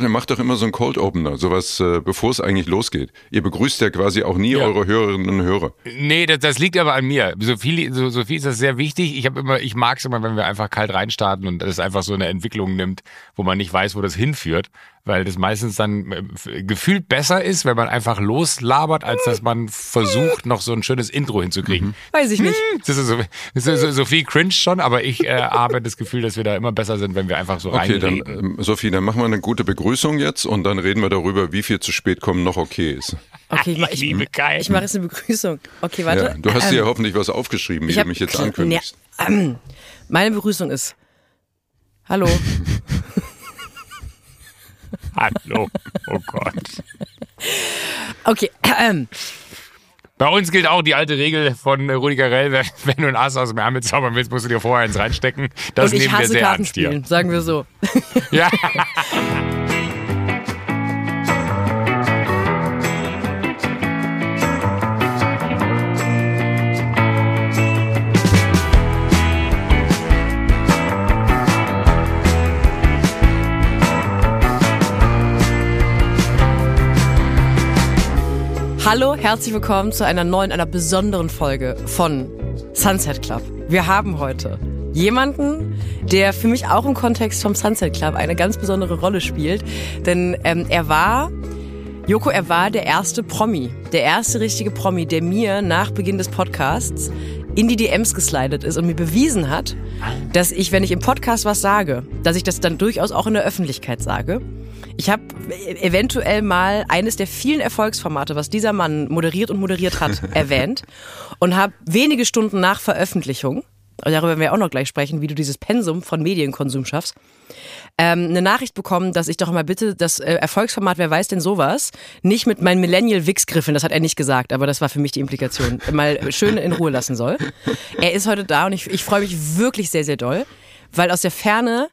Ihr macht doch immer so einen Cold Opener, sowas, äh, bevor es eigentlich losgeht. Ihr begrüßt ja quasi auch nie Ja. eure Hörerinnen und Hörer. Nee, das, das liegt aber an mir. Sophie, so, Sophie ist das sehr wichtig. Ich habe immer, ich mag es immer, wenn wir einfach kalt reinstarten und das einfach so eine Entwicklung nimmt, wo man nicht weiß, wo das hinführt, weil das meistens dann äh, gefühlt besser ist, wenn man einfach loslabert, als dass man versucht, noch so ein schönes Intro hinzukriegen. Weiß ich nicht. Das ist so, das ist so, Sophie cringe schon, aber ich äh, habe das Gefühl, dass wir da immer besser sind, wenn wir einfach so Okay, dann, reinreden. ähm, Sophie, dann machen wir eine gute Begrüßung jetzt und dann reden wir darüber, wie viel zu spät kommen noch okay ist. Okay, ich, mach- Ich ich, liebe Kai. ich mache jetzt eine Begrüßung. Okay, warte. Ja, du hast dir Ähm, ja hoffentlich was aufgeschrieben, wie ich du mich jetzt ankündigst. Ja, ähm, meine Begrüßung ist. Hallo. Hallo. Oh Gott. Okay, ähm, Bei uns gilt auch die alte Regel von Rudi Carell, wenn, du ein Ass aus dem Ärmel zaubern willst, musst du dir vorher eins reinstecken. Das und nehmen wir sehr ernst hier. Sagen wir so. Ja. Hallo, herzlich willkommen zu einer neuen, einer besonderen Folge von Sunset Club. Wir haben heute jemanden, der für mich auch im Kontext vom Sunset Club eine ganz besondere Rolle spielt. Denn ähm, er war, Joko, er war der erste Promi, der erste richtige Promi, der mir nach Beginn des Podcasts in die DMs geslidet ist und mir bewiesen hat, dass ich, wenn ich im Podcast was sage, dass ich das dann durchaus auch in der Öffentlichkeit sage. Ich habe eventuell mal eines der vielen Erfolgsformate, was dieser Mann moderiert und moderiert hat, erwähnt und habe wenige Stunden nach Veröffentlichung, und darüber werden wir auch noch gleich sprechen, wie du dieses Pensum von Medienkonsum schaffst, ähm, eine Nachricht bekommen, dass ich doch mal bitte das äh, Erfolgsformat, wer weiß denn sowas, nicht mit meinen Millennial Wix griffeln, das hat er nicht gesagt, aber das war für mich die Implikation, mal schön in Ruhe lassen soll. Er ist heute da und ich, ich freue mich wirklich sehr, sehr doll, weil aus der Ferne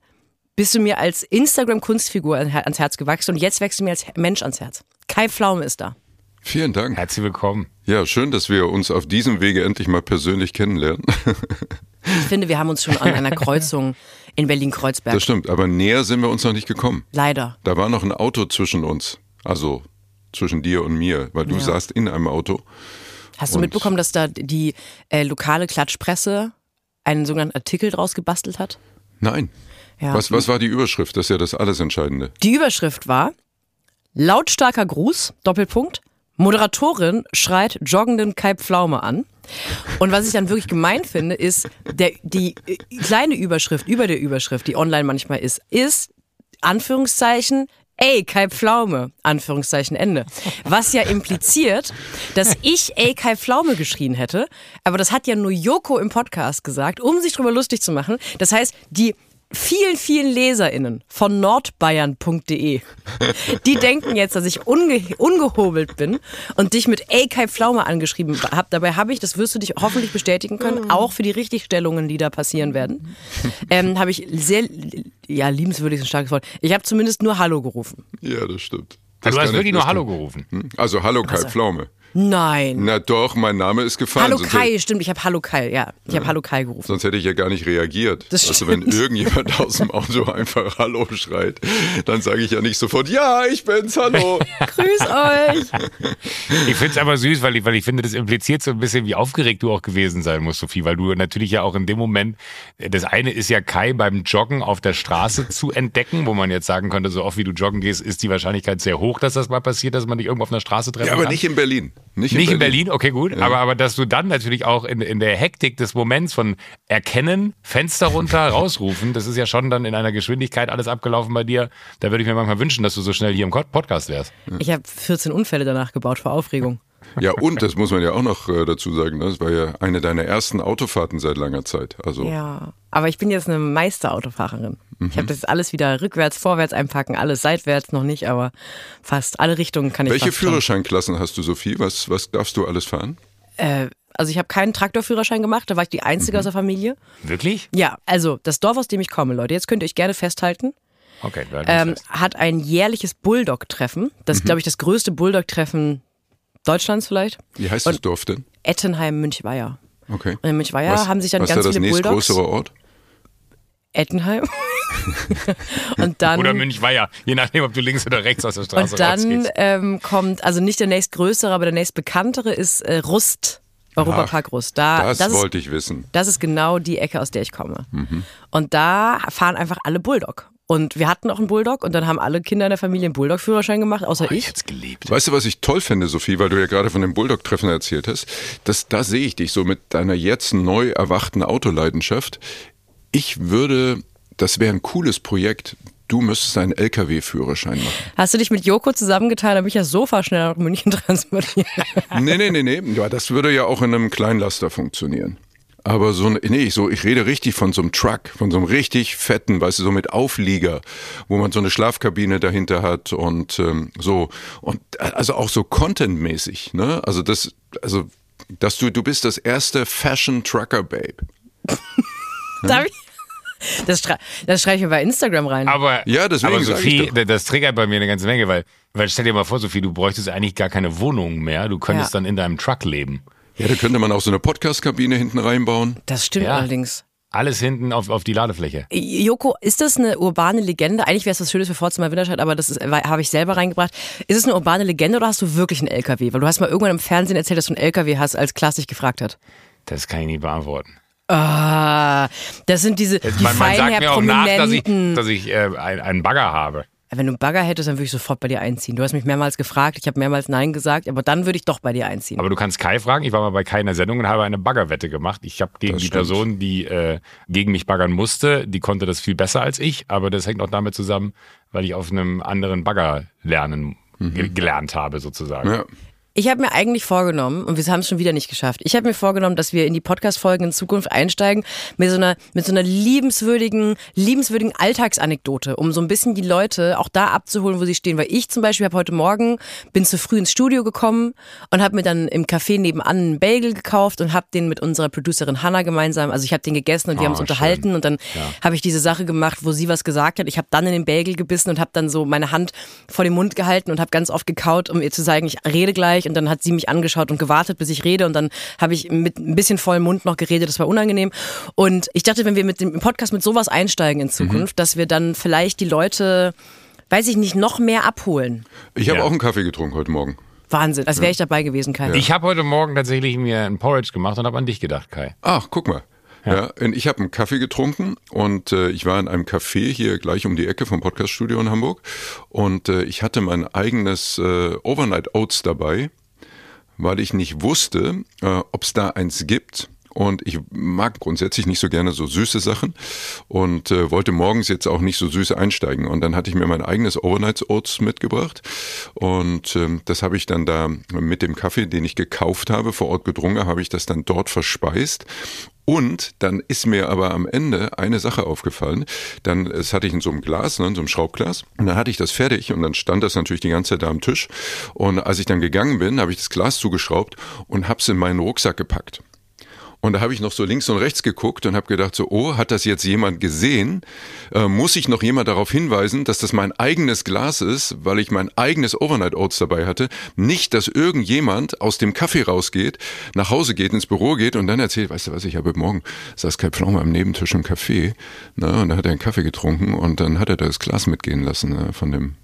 bist du mir als Instagram-Kunstfigur an- ans Herz gewachsen und jetzt wächst du mir als Mensch ans Herz. Kai Pflaume ist da. Vielen Dank. Herzlich willkommen. Ja, schön, dass wir uns auf diesem Wege endlich mal persönlich kennenlernen. Ich finde, wir haben uns schon an einer Kreuzung in Berlin-Kreuzberg. Das stimmt, aber näher sind wir uns noch nicht gekommen. Leider. Da war noch ein Auto zwischen uns. Also zwischen dir und mir, weil du Ja. saßt in einem Auto. Hast du mitbekommen, dass da die äh, lokale Klatschpresse einen sogenannten Artikel draus gebastelt hat? Nein. Ja. Was, was war die Überschrift? Das ist ja das alles Entscheidende. Die Überschrift war Lautstarker Gruß, Doppelpunkt. Moderatorin schreit joggenden Kai Pflaume an. Und was ich dann wirklich gemein finde, ist, der, die äh, kleine Überschrift über der Überschrift, die online manchmal ist, ist, Anführungszeichen, ey, Kai Pflaume, Anführungszeichen Ende. Was ja impliziert, dass ich ey, Kai Pflaume geschrien hätte, aber das hat ja nur Joko im Podcast gesagt, um sich drüber lustig zu machen. Das heißt, die vielen, vielen LeserInnen von nordbayern.de, die denken jetzt, dass ich unge ungehobelt bin und dich mit Kai Pflaume angeschrieben habe. Dabei habe ich, das wirst du dich hoffentlich bestätigen können, auch für die Richtigstellungen, die da passieren werden, ähm, habe ich sehr, ja, liebenswürdig ist ein starkes Wort. Ich habe zumindest nur Hallo gerufen. Ja, das stimmt. du Das hast kann wirklich ich- nur Hallo gerufen. Hm? Also Hallo Kai Pflaume. Nein. Na doch, mein Name ist gefallen. Hallo sonst Kai, stimmt, ich habe Hallo Kai, ja. Ich habe Hallo Kai gerufen. Sonst hätte ich ja gar nicht reagiert. Das also wenn irgendjemand aus dem Auto einfach Hallo schreit, dann sage ich ja nicht sofort, ja, ich bin's, hallo. Grüß euch. Ich finde es aber süß, weil ich, weil ich finde, das impliziert so ein bisschen, wie aufgeregt du auch gewesen sein musst, Sophie, weil du natürlich ja auch in dem Moment, das eine ist ja Kai beim Joggen auf der Straße zu entdecken, wo man jetzt sagen könnte, so oft wie du joggen gehst, ist die Wahrscheinlichkeit sehr hoch, dass das mal passiert, dass man dich irgendwo auf einer Straße treffen Ja, aber kann. nicht in Berlin. Nicht in Nicht Berlin. in Berlin, okay, gut. Aber, aber dass du dann natürlich auch in, in der Hektik des Moments von erkennen, Fenster runter, rausrufen, das ist ja schon dann in einer Geschwindigkeit alles abgelaufen bei dir. Da würde ich mir manchmal wünschen, dass du so schnell hier im Podcast wärst. Ich habe 14 Unfälle danach gebaut vor Aufregung. Ja, und das muss man ja auch noch äh, dazu sagen, das war ja eine deiner ersten Autofahrten seit langer Zeit. Also Ja, aber ich bin jetzt eine Meisterautofahrerin. Ich Mhm. habe das alles wieder rückwärts, vorwärts einpacken, alles seitwärts noch nicht, aber fast alle Richtungen kann ich welche. Führerscheinklassen hast du, Sophie? Was, was darfst du alles fahren? Äh, also ich habe keinen Traktorführerschein gemacht, da war ich die Einzige Mhm. aus der Familie. Wirklich? Ja, also das Dorf, aus dem ich komme, Leute, jetzt könnt ihr euch gerne festhalten, Okay, ähm, fest. hat ein jährliches Bulldog-Treffen. Das Mhm. ist, glaube ich, das größte Bulldog-Treffen Deutschlands vielleicht. Wie heißt das Dorf denn? Ettenheim, Münchweier. Okay. Und in Münchweier was, haben sich dann was ganz ist da das viele Bulldogs. nächstgrößere Ort? Ettenheim. und dann Oder Münchweier, je nachdem, ob du links oder rechts aus der Straße und dann ähm, kommt, also nicht der nächstgrößere, aber der nächstbekanntere ist äh, Rust. Europapark Rust. Da, Das, das, ist, wollte ich wissen. das ist genau die Ecke, aus der ich komme. Und da fahren einfach alle Bulldog. Und wir hatten auch einen Bulldog und dann haben alle Kinder in der Familie einen Bulldog-Führerschein gemacht, außer Oh, ich ich. geliebt. Weißt du, was ich toll finde, Sophie, weil du ja gerade von dem Bulldog-Treffen erzählt hast? Das, da sehe ich dich so mit deiner jetzt neu erwachten Autoleidenschaft. Ich würde, das wäre ein cooles Projekt. Du müsstest einen LKW-Führerschein machen. Hast du dich mit Joko zusammengetan, damit ich das Sofa schnell nach München transportiere? Nee, nee, nee, nee. Ja, das würde ja auch in einem Kleinlaster funktionieren. Aber so, ein- nee, so, ich rede richtig von so einem Truck, von so einem richtig fetten, weißt du, so mit Auflieger, wo man so eine Schlafkabine dahinter hat und ähm, so. Und äh, also auch so contentmäßig, ne? Also das, also, dass du, du bist das erste Fashion Trucker Babe. Darf ich? Das, schrei das schreibe ich mir bei Instagram rein. Aber, Ja, deswegen aber ich Sophie, das triggert bei mir eine ganze Menge, weil, weil stell dir mal vor, Sophie, du bräuchtest eigentlich gar keine Wohnung mehr. Du könntest Ja. dann in deinem Truck leben. Ja, da könnte man auch so eine Podcast-Kabine hinten reinbauen. das stimmt Ja. allerdings. Alles hinten auf, auf die Ladefläche. Joko, ist das eine urbane Legende? Eigentlich wäre es was Schönes für Vorzimmer Winterscheid, aber das habe ich selber reingebracht. Ist es eine urbane Legende oder hast du wirklich einen LKW? Weil du hast mal irgendwann im Fernsehen erzählt, dass du einen LKW hast, als Klaas dich gefragt hat. Das kann ich nicht beantworten. Ah, das sind diese die man, man sagt mir auch nach, dass ich, dass ich äh, ein- einen Bagger habe. Wenn du einen Bagger hättest, dann würde ich sofort bei dir einziehen. Du hast mich mehrmals gefragt, ich habe mehrmals Nein gesagt, aber dann würde ich doch bei dir einziehen. Aber du kannst Kai fragen. Ich war mal bei Kai in der Sendung und habe eine Baggerwette gemacht. Ich habe gegen Das die stimmt. Person, die äh, gegen mich baggern musste, die konnte das viel besser als ich. Aber das hängt auch damit zusammen, weil ich auf einem anderen Bagger lernen ge gelernt habe sozusagen. Ja. Ich habe mir eigentlich vorgenommen, und wir haben es schon wieder nicht geschafft, ich habe mir vorgenommen, dass wir in die Podcast-Folgen in Zukunft einsteigen mit so einer, mit so einer liebenswürdigen, liebenswürdigen Alltagsanekdote, um so ein bisschen die Leute auch da abzuholen, wo sie stehen. Weil ich zum Beispiel habe heute Morgen, bin zu früh ins Studio gekommen und habe mir dann im Café nebenan einen Bagel gekauft und habe den mit unserer Producerin Hannah gemeinsam, also ich habe den gegessen und wir Ah, haben uns unterhalten schön. und dann habe ich diese Sache gemacht, wo sie was gesagt hat. Ich habe dann in den Bagel gebissen und habe dann so meine Hand vor den Mund gehalten und habe ganz oft gekaut, um ihr zu sagen, ich rede gleich. Und dann hat sie mich angeschaut und gewartet, bis ich rede. Und dann habe ich mit ein bisschen vollem Mund noch geredet. Das war unangenehm. Und ich dachte, wenn wir mit dem Podcast mit sowas einsteigen in Zukunft, dass wir dann vielleicht die Leute, weiß ich nicht, noch mehr abholen. Ich habe Ja. auch einen Kaffee getrunken heute Morgen. Wahnsinn, als wäre ich dabei gewesen, Kai. Ich habe heute Morgen tatsächlich mir ein Porridge gemacht und habe an dich gedacht, Kai. Ach, guck mal. Ja. und ich habe einen Kaffee getrunken und äh, ich war in einem Café hier gleich um die Ecke vom Podcaststudio in Hamburg und äh, ich hatte mein eigenes äh, Overnight Oats dabei, weil ich nicht wusste, äh, ob es da eins gibt. Und ich mag grundsätzlich nicht so gerne so süße Sachen und äh, wollte morgens jetzt auch nicht so süß einsteigen. Und dann hatte ich mir mein eigenes Overnight Oats mitgebracht und ähm, das habe ich dann da mit dem Kaffee, den ich gekauft habe, vor Ort gedrungen, habe ich das dann dort verspeist. Und dann ist mir aber am Ende eine Sache aufgefallen. Dann, das hatte ich in so einem Glas, ne, in so einem Schraubglas. Und dann hatte ich das fertig und dann stand das natürlich die ganze Zeit da am Tisch. Und als ich dann gegangen bin, habe ich das Glas zugeschraubt und habe es in meinen Rucksack gepackt. Und da habe ich noch so links und rechts geguckt und habe gedacht, so, oh, hat das jetzt jemand gesehen? Äh, muss ich noch jemand darauf hinweisen, dass das mein eigenes Glas ist, weil ich mein eigenes Overnight Oats dabei hatte? Nicht, dass irgendjemand aus dem Kaffee rausgeht, nach Hause geht, ins Büro geht und dann erzählt, weißt du was, ich habe Morgen, saß Kai Pflaume am Nebentisch im Café, ne, und da hat er einen Kaffee getrunken und dann hat er das Glas mitgehen lassen ne, von dem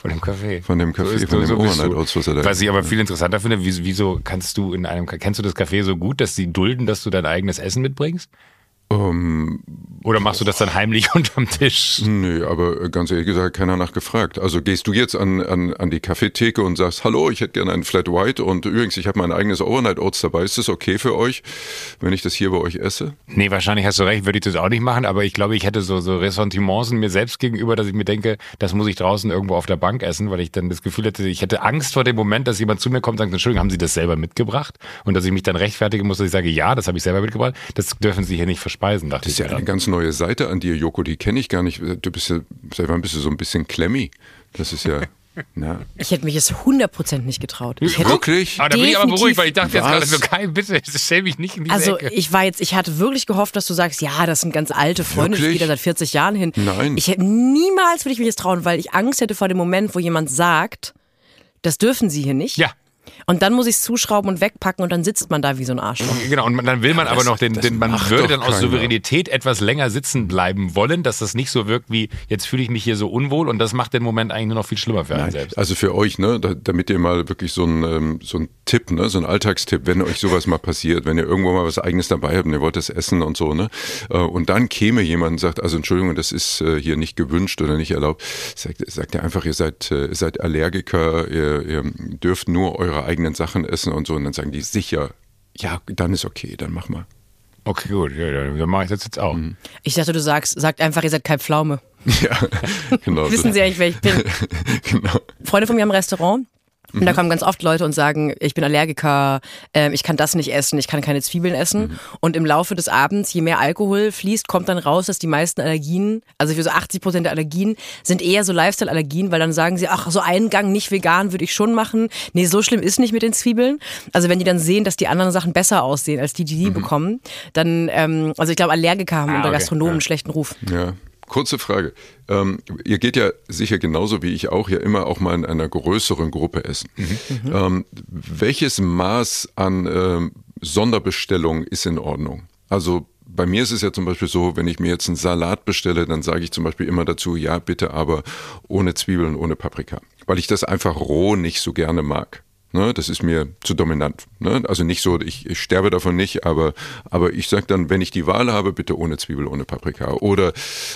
Von dem Kaffee. Von dem Kaffee, von dem bist Overnight du. Oats, was er Was ich aber viel interessanter finde, wieso, wieso kannst du in einem, kennst du das Café so gut, dass sie dulden, dass du dein eigenes Essen mitbringst? Ähm, Oder machst du das dann heimlich unterm Tisch? Nee, aber äh, ganz ehrlich gesagt, keiner nachgefragt. Also gehst du jetzt an, an, an die Kaffeetheke und sagst, hallo, ich hätte gerne einen Flat White und übrigens, ich habe mein eigenes Overnight Oats dabei. Ist das okay für euch, wenn ich das hier bei euch esse? Nee, wahrscheinlich hast du recht, würde ich das auch nicht machen, aber ich glaube, ich hätte so, so Ressentiments in mir selbst gegenüber, dass ich mir denke, das muss ich draußen irgendwo auf der Bank essen, weil ich dann das Gefühl hätte, ich hätte Angst vor dem Moment, dass jemand zu mir kommt und sagt, Entschuldigung, haben Sie das selber mitgebracht? Und dass ich mich dann rechtfertigen muss, dass ich sage, ja, das habe ich selber mitgebracht. Das dürfen Sie hier nicht verspeisen, dachte Das ist ich ja eine ganz neue Seite an dir, Joko, die kenne ich gar nicht. Du bist ja, seit wann bist du so ein bisschen klemmy? Das ist ja, na. Ich hätte mich jetzt 100% nicht getraut. Ich hätte, Wirklich? Aber da bin ich aber beruhigt, weil ich dachte jetzt gerade Was? so, Kai, bitte, stell mich nicht in diese also Ecke. ich war jetzt, ich hatte wirklich gehofft, dass du sagst, ja, das sind ganz alte Freunde, Wirklich? geht ja seit 40 Jahren hin. Nein. Ich hätte niemals würde ich mich das trauen, weil ich Angst hätte vor dem Moment, wo jemand sagt, das dürfen sie hier nicht. Ja. Und dann muss ich es zuschrauben und wegpacken und dann sitzt man da wie so ein Arschloch. Genau, und dann will man das- aber noch den, den man würde dann aus. Souveränität etwas länger sitzen bleiben wollen, dass das nicht so wirkt wie, jetzt fühle ich mich hier so unwohl und das macht den Moment eigentlich nur noch viel schlimmer für einen Nein, selbst. also für euch, ne, da, damit ihr mal wirklich so ein ähm, so ein Tipp, ne, so ein Alltagstipp, wenn euch sowas mal passiert, wenn ihr irgendwo mal was Eigenes dabei habt und ihr wollt das essen und so, ne, äh, und dann käme jemand und sagt, also Entschuldigung, das ist äh, hier nicht gewünscht oder nicht erlaubt, sagt, sagt ihr einfach, ihr seid äh, ihr seid Allergiker, ihr, ihr dürft nur eure eigenen Sachen essen und so, und dann sagen die sicher, ja, dann ist okay, dann mach mal. Okay, gut, ja, ja, dann mache ich das jetzt auch. Mhm. Ich dachte, du sagst, sagt einfach, ihr seid kein Pflaume. Ja, genau. Wissen Sie eigentlich, wer ich bin? genau. Freunde von mir ein Restaurant. Und Mhm. da kommen ganz oft Leute und sagen, ich bin Allergiker, ähm, ich kann das nicht essen, ich kann keine Zwiebeln essen. Mhm. Und im Laufe des Abends, je mehr Alkohol fließt, kommt dann raus, dass die meisten Allergien, also für so 80 Prozent der Allergien, sind eher so Lifestyle-Allergien, weil dann sagen sie, ach, so einen Gang nicht vegan würde ich schon machen. Nee, so schlimm ist nicht mit den Zwiebeln. Also wenn die dann sehen, dass die anderen Sachen besser aussehen, als die, die die bekommen, dann, ähm, also ich glaube, Allergiker haben Ah, unter okay, Gastronomen ja. einen schlechten Ruf. Ja. Kurze Frage. Ähm, ihr geht ja sicher genauso wie ich auch ja immer auch mal in einer größeren Gruppe essen. Ähm, welches Maß an ähm, Sonderbestellung ist in Ordnung? Also bei mir ist es ja zum Beispiel so, wenn ich mir jetzt einen Salat bestelle, dann sage ich zum Beispiel immer dazu, ja bitte, aber ohne Zwiebeln, ohne Paprika, weil ich das einfach roh nicht so gerne mag. Ne, das ist mir zu dominant. Ne? Also nicht so, ich, ich sterbe davon nicht, aber, aber ich sage dann, wenn ich die Wahl habe, bitte ohne Zwiebel, ohne Paprika. Oder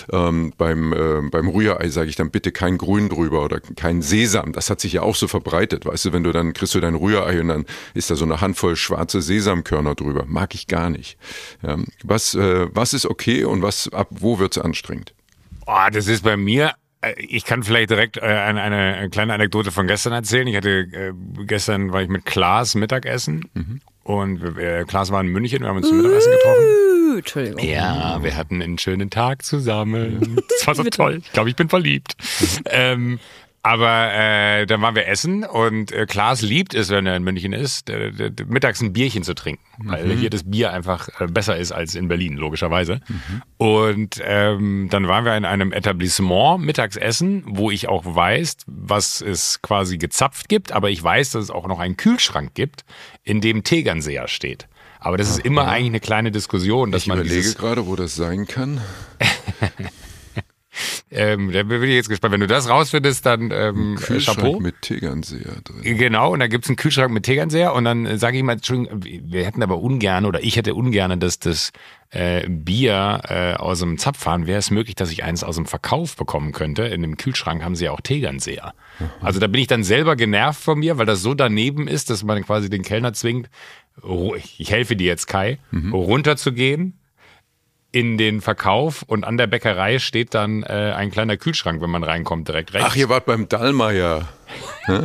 ähm, beim, äh, beim Rührei sage ich dann bitte kein Grün drüber oder kein Sesam. Das hat sich ja auch so verbreitet. Weißt du, wenn du dann kriegst du dein Rührei und dann ist da so eine Handvoll schwarze Sesamkörner drüber. Mag ich gar nicht. Ja. Was, äh, was ist okay und was ab wo wird's anstrengend? Oh, das ist bei mir. Ich kann vielleicht direkt äh, eine, eine kleine Anekdote von gestern erzählen. Ich hatte äh, gestern war ich mit Klaas Mittagessen und äh, Klaas war in München. Wir haben uns zum Mittagessen getroffen. Entschuldigung. Ja, wir hatten einen schönen Tag zusammen. Das war so toll. Ich glaube, ich bin verliebt. ähm, aber äh, dann waren wir essen und äh, Klaas liebt es, wenn er in München ist, äh, mittags ein Bierchen zu trinken, weil hier das Bier einfach äh, besser ist als in Berlin, logischerweise. Und ähm, dann waren wir in einem Etablissement mittags essen, wo ich auch weiß, was es quasi gezapft gibt, aber ich weiß, dass es auch noch einen Kühlschrank gibt, in dem Tegernseher steht. Aber das ist immer eigentlich eine kleine Diskussion, dass Ich man überlege gerade, wo das sein kann. ähm, da bin ich jetzt gespannt. Wenn du das rausfindest, dann ähm, äh, Kühlschrank Chapeau. mit Tegernseher drin. Genau, und da gibt's einen Kühlschrank mit Tegernseher und dann äh, sage ich mal, Entschuldigung, wir hätten aber ungern oder ich hätte ungern, dass das äh, Bier äh, aus dem Zapfhahn, wäre es möglich, dass ich eins aus dem Verkauf bekommen könnte. In dem Kühlschrank haben sie ja auch Tegernseher. Also da bin ich dann selber genervt von mir, weil das so daneben ist, dass man quasi den Kellner zwingt, ich helfe dir jetzt Kai, runterzugehen in den Verkauf und an der Bäckerei steht dann äh, ein kleiner Kühlschrank, wenn man reinkommt, direkt rechts. Ach, ihr wart beim Dallmayr. Hä?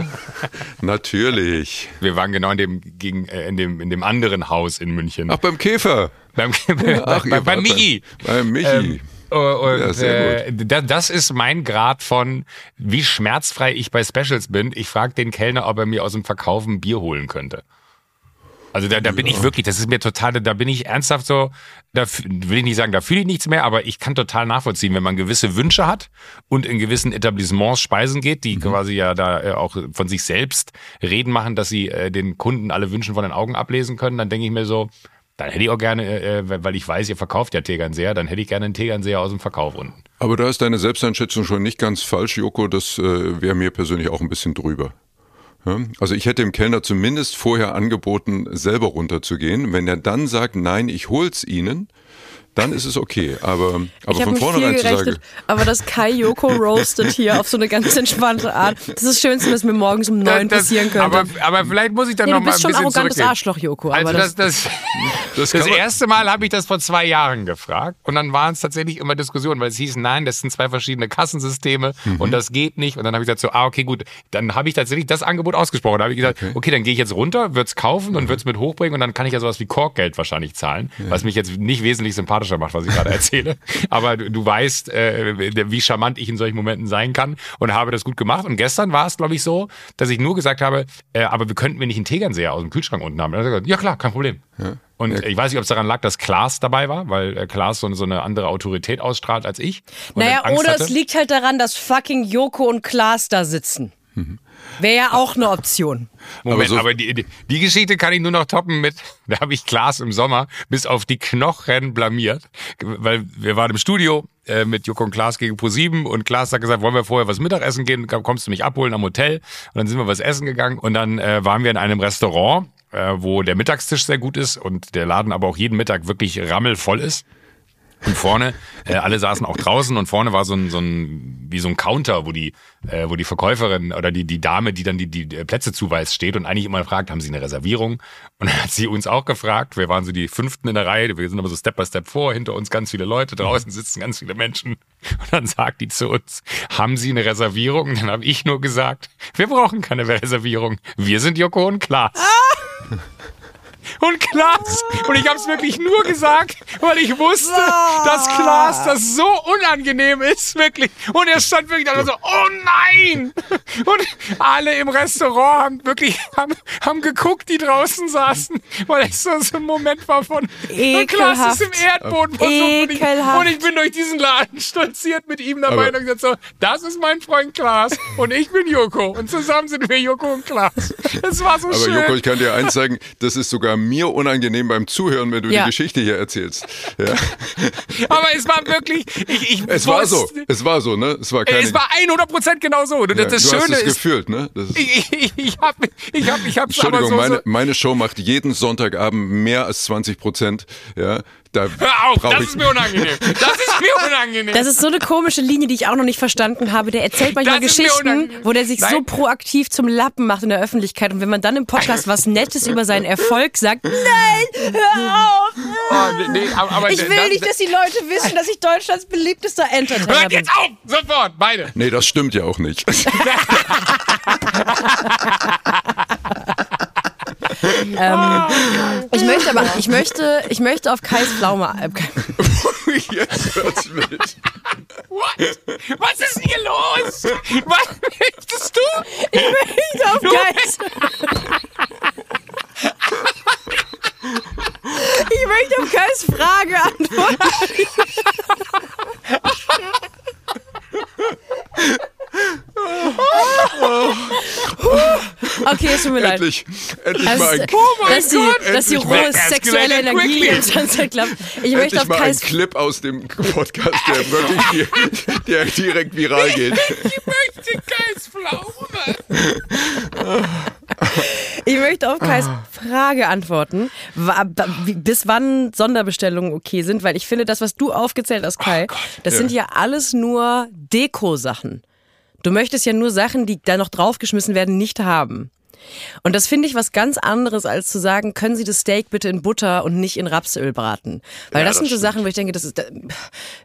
Natürlich. Wir waren genau in dem, gegen, äh, in dem, in dem anderen Haus in München. Ach, beim Käfer. beim, Ach, bei, bei, Michi. Beim, beim Michi. Ähm, äh, und, Ja, sehr äh, da- das ist mein Grad von, wie schmerzfrei ich bei Specials bin. Ich frage den Kellner, ob er mir aus dem Verkauf ein Bier holen könnte. Also da, da bin ich wirklich, das ist mir total, da bin ich ernsthaft so, da will ich nicht sagen, da fühle ich nichts mehr, aber ich kann total nachvollziehen, wenn man gewisse Wünsche hat und in gewissen Etablissements speisen geht, die quasi ja da äh, auch von sich selbst reden machen, dass sie äh, den Kunden alle Wünschen von den Augen ablesen können, dann denke ich mir so, dann hätte ich auch gerne, äh, äh, weil ich weiß, ihr verkauft ja Tegernseher, dann hätte ich gerne einen Tegernseher aus dem Verkauf unten. Aber da ist deine Selbsteinschätzung schon nicht ganz falsch, Joko. Das äh, wäre mir persönlich auch ein bisschen drüber. Also ich hätte dem Kellner zumindest vorher angeboten, selber runterzugehen. Wenn er dann sagt, nein, ich hol's Ihnen, dann ist es okay. Aber, aber ich habe von vornherein zu sagen, gerechnet, aber das Kai Joko roastet hier auf so eine ganz entspannte Art. Das ist das Schönste, was mir morgens um neun Das- passieren könnte. Aber, aber vielleicht muss ich dann nee, noch du mal bist ein schon ein bisschen arrogantes. Arschloch, Joko. Aber Also das, das, das, das erste Mal habe ich das vor zwei Jahren gefragt und dann waren es tatsächlich immer Diskussionen, weil es hieß, nein, das sind zwei verschiedene Kassensysteme Mhm. und das geht nicht. Und dann habe ich gesagt, so, ah, okay, gut. Dann habe ich tatsächlich das Angebot ausgesprochen. Da habe ich gesagt, okay, dann gehe ich jetzt runter, würde es kaufen Mhm. und würde es mit hochbringen und dann kann ich ja sowas wie Korkgeld wahrscheinlich zahlen, was mich jetzt nicht wesentlich sympathischer macht, was ich gerade erzähle. Aber du, du weißt, äh, wie charmant ich in solchen Momenten sein kann und habe das gut gemacht. Und gestern war es, glaube ich, so, dass ich nur gesagt habe, äh, aber wir könnten wir nicht einen Tegernseher aus dem Kühlschrank unten haben. Gesagt, ja klar, kein Problem. Und ich weiß nicht, ob es daran lag, dass Klaas dabei war, weil äh, Klaas so, eine- so eine andere Autorität ausstrahlt als ich. Naja, oder hatte. es liegt halt daran, dass fucking Joko und Klaas da sitzen. Wäre ja auch eine Option. Moment, Aber aber, so- die, die, die Geschichte kann ich nur noch toppen mit, da habe ich Klaas im Sommer bis auf die Knochen blamiert, weil wir waren im Studio äh, mit Joko und Klaas gegen Pro7 und Klaas hat gesagt, wollen wir vorher was Mittagessen gehen, kommst du mich abholen am Hotel und dann sind wir was essen gegangen und dann äh, waren wir in einem Restaurant, äh, wo der Mittagstisch sehr gut ist und der Laden aber auch jeden Mittag wirklich rammelvoll ist. Und vorne, äh, alle saßen auch draußen und vorne war so ein, so ein wie so ein Counter, wo die, äh, wo die Verkäuferin oder die, die Dame, die dann die, die Plätze zuweist, steht und eigentlich immer fragt, haben Sie eine Reservierung? Und dann hat sie uns auch gefragt, wir waren so die Fünften in der Reihe, wir sind aber so Step by Step vor, hinter uns ganz viele Leute, draußen sitzen ganz viele Menschen. Und dann sagt die zu uns, haben Sie eine Reservierung? Und dann habe ich nur gesagt, wir brauchen keine Reservierung, wir sind Joko und Klaas. Und Klaas, und ich habe es wirklich nur gesagt, weil ich wusste, dass Klaas das so unangenehm ist, wirklich. Und er stand wirklich da so, oh nein! Und alle im Restaurant haben wirklich, haben, haben geguckt, die draußen saßen, weil es so, so ein Moment war von, und Klaas ist im Ekelhaft. Erdboden versunken und ich, Ekelhaft. und ich bin durch diesen Laden stolziert mit ihm dabei Aber- und gesagt so, das ist mein Freund Klaas und ich bin Joko und zusammen sind wir Joko und Klaas. Es war so Aber schön. Joko, ich kann dir eins sagen, das ist sogar mir unangenehm beim Zuhören, wenn du Ja. die Geschichte hier erzählst. Ja. Aber es war wirklich, ich, ich Es war so, es war so, ne? Es war keine. Es war 100% genau so. Ja, das du hast Schöne es ist, gefühlt, ne? Das ist, ich, ich, ich hab, ich hab, ich hab's aber Entschuldigung, so, meine, meine Show macht jeden Sonntagabend mehr als 20 Prozent. Ja, da Hör auf, das ich ist mir unangenehm. Das ist mir unangenehm. Das ist so eine komische Linie, die ich auch noch nicht verstanden habe. Der erzählt manchmal Das Geschichten, wo der sich so Nein. proaktiv zum Lappen macht in der Öffentlichkeit. Und wenn man dann im Podcast was Nettes über seinen Erfolg sagt, nein, hör auf. Oh, nee, aber, aber Ich will das- nicht, dass die Leute wissen, dass ich Deutschlands beliebtester Entertainer Hört bin. jetzt auf! Sofort! Beide! Nee, das stimmt ja auch nicht. Ich möchte aber, ich möchte, ich möchte auf Kais Pflaume. Äh, Jetzt hört's mit. What? Was ist hier los? Was möchtest du? ich möchte auf Kais. Ich möchte auf Kais Frage antworten. Okay, es tut mir leid. Endlich, endlich Das, mal ein, dass die, dass die rohe sexuelle Energie im Sunset Club. Ich möchte auf mal ein Kais Clip aus dem Podcast, der wirklich der direkt viral geht. Ich möchte Geispflaume. Ich möchte auf Kais Ah. Frage antworten, bis wann Sonderbestellungen okay sind, weil ich finde, das, was du aufgezählt hast, Kai, das sind ja alles nur Deko-Sachen. Du möchtest ja nur Sachen, die da noch draufgeschmissen werden, nicht haben. Und das finde ich was ganz anderes, als zu sagen, können Sie das Steak bitte in Butter und nicht in Rapsöl braten. Weil Ja, das sind das so stimmt. Sachen, wo ich denke, das ist,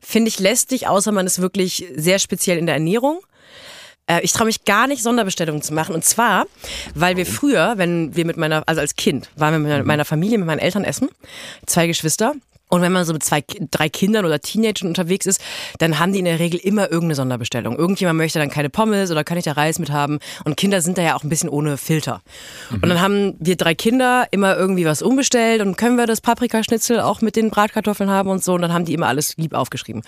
finde ich lästig, außer man ist wirklich sehr speziell in der Ernährung. Äh, Ich traue mich gar nicht, Sonderbestellungen zu machen. Und zwar, weil wir früher, wenn wir mit meiner, also als Kind, waren wir mit meiner- meiner Familie, mit meinen Eltern essen, zwei Geschwister. Und wenn man so mit zwei, drei Kindern oder Teenagern unterwegs ist, dann haben die in der Regel immer irgendeine Sonderbestellung. Irgendjemand möchte dann keine Pommes oder kann ich da Reis mit haben. Und Kinder sind da ja auch ein bisschen ohne Filter. Und dann haben wir drei Kinder immer irgendwie was umbestellt und können wir das Paprikaschnitzel auch mit den Bratkartoffeln haben und so. Und dann haben die immer alles lieb aufgeschrieben.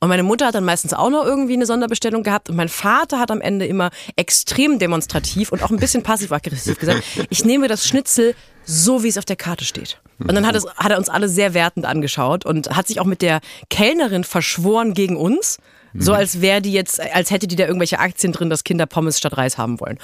Und meine Mutter hat dann meistens auch noch irgendwie eine Sonderbestellung gehabt. Und mein Vater hat am Ende immer extrem demonstrativ und auch ein bisschen passiv-aggressiv gesagt, ich nehme das Schnitzel so, wie es auf der Karte steht. Und dann hat, es, hat er uns alle sehr wertend angeschaut und hat sich auch mit der Kellnerin verschworen gegen uns. So als wäre die jetzt, als hätte die da irgendwelche Aktien drin, dass Kinder Pommes statt Reis haben wollen.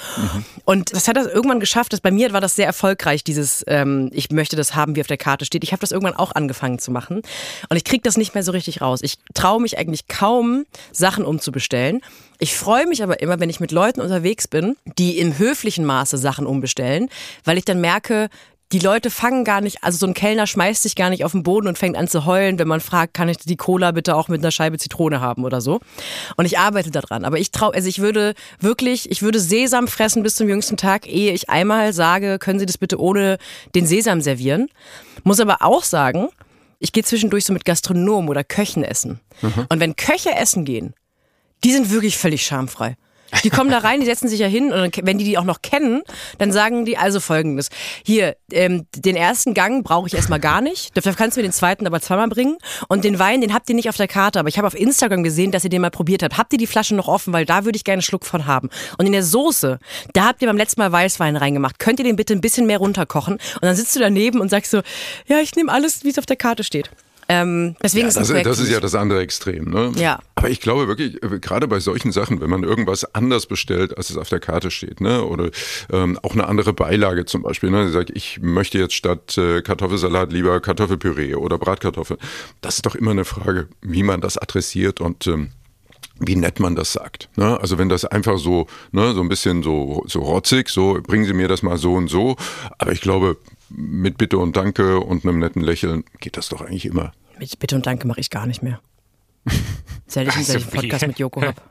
Und das hat er irgendwann geschafft. Das, bei mir war das sehr erfolgreich, dieses, ähm, ich möchte das haben, wie auf der Karte steht. Ich habe das irgendwann auch angefangen zu machen. Und ich kriege das nicht mehr so richtig raus. Ich traue mich eigentlich kaum, Sachen umzubestellen. Ich freue mich aber immer, wenn ich mit Leuten unterwegs bin, die im höflichen Maße Sachen umbestellen, weil ich dann merke, die Leute fangen gar nicht, also so ein Kellner schmeißt sich gar nicht auf den Boden und fängt an zu heulen, wenn man fragt, kann ich die Cola bitte auch mit einer Scheibe Zitrone haben oder so. Und ich arbeite daran. Aber ich traue, also ich würde wirklich, ich würde Sesam fressen bis zum jüngsten Tag, ehe ich einmal sage, können Sie das bitte ohne den Sesam servieren. Muss aber auch sagen, ich gehe zwischendurch so mit Gastronomen oder Köchen essen. Und wenn Köche essen gehen, die sind wirklich völlig schamfrei. Die kommen da rein, die setzen sich ja hin und wenn die die auch noch kennen, dann sagen die also folgendes. Hier, ähm, den ersten Gang brauche ich erstmal gar nicht. Dafür kannst du mir den zweiten aber zweimal bringen. Und den Wein, den habt ihr nicht auf der Karte, aber ich habe auf Instagram gesehen, dass ihr den mal probiert habt. Habt ihr die Flasche noch offen, weil da würde ich gerne einen Schluck von haben. Und in der Soße, da habt ihr beim letzten Mal Weißwein reingemacht. Könnt ihr den bitte ein bisschen mehr runterkochen? Und dann sitzt du daneben und sagst so, ja, ich nehme alles, wie es auf der Karte steht. Ähm, deswegen Ja, ist das, das ist ja das andere Extrem. Ne? Ja. Aber ich glaube wirklich, äh, gerade bei solchen Sachen, wenn man irgendwas anders bestellt, als es auf der Karte steht, ne? oder ähm, auch eine andere Beilage zum Beispiel, ne? Sagt, ich möchte jetzt statt äh, Kartoffelsalat lieber Kartoffelpüree oder Bratkartoffeln. Das ist doch immer eine Frage, wie man das adressiert und ähm, wie nett man das sagt. Ne? Also wenn das einfach so, ne, so ein bisschen so, so rotzig, so bringen Sie mir das mal so und so. Aber ich glaube, mit Bitte und Danke und einem netten Lächeln geht das doch eigentlich immer. Mit Bitte und Danke mache ich gar nicht mehr. Seit ich, Also seit ich einen wie? Podcast mit Joko habe.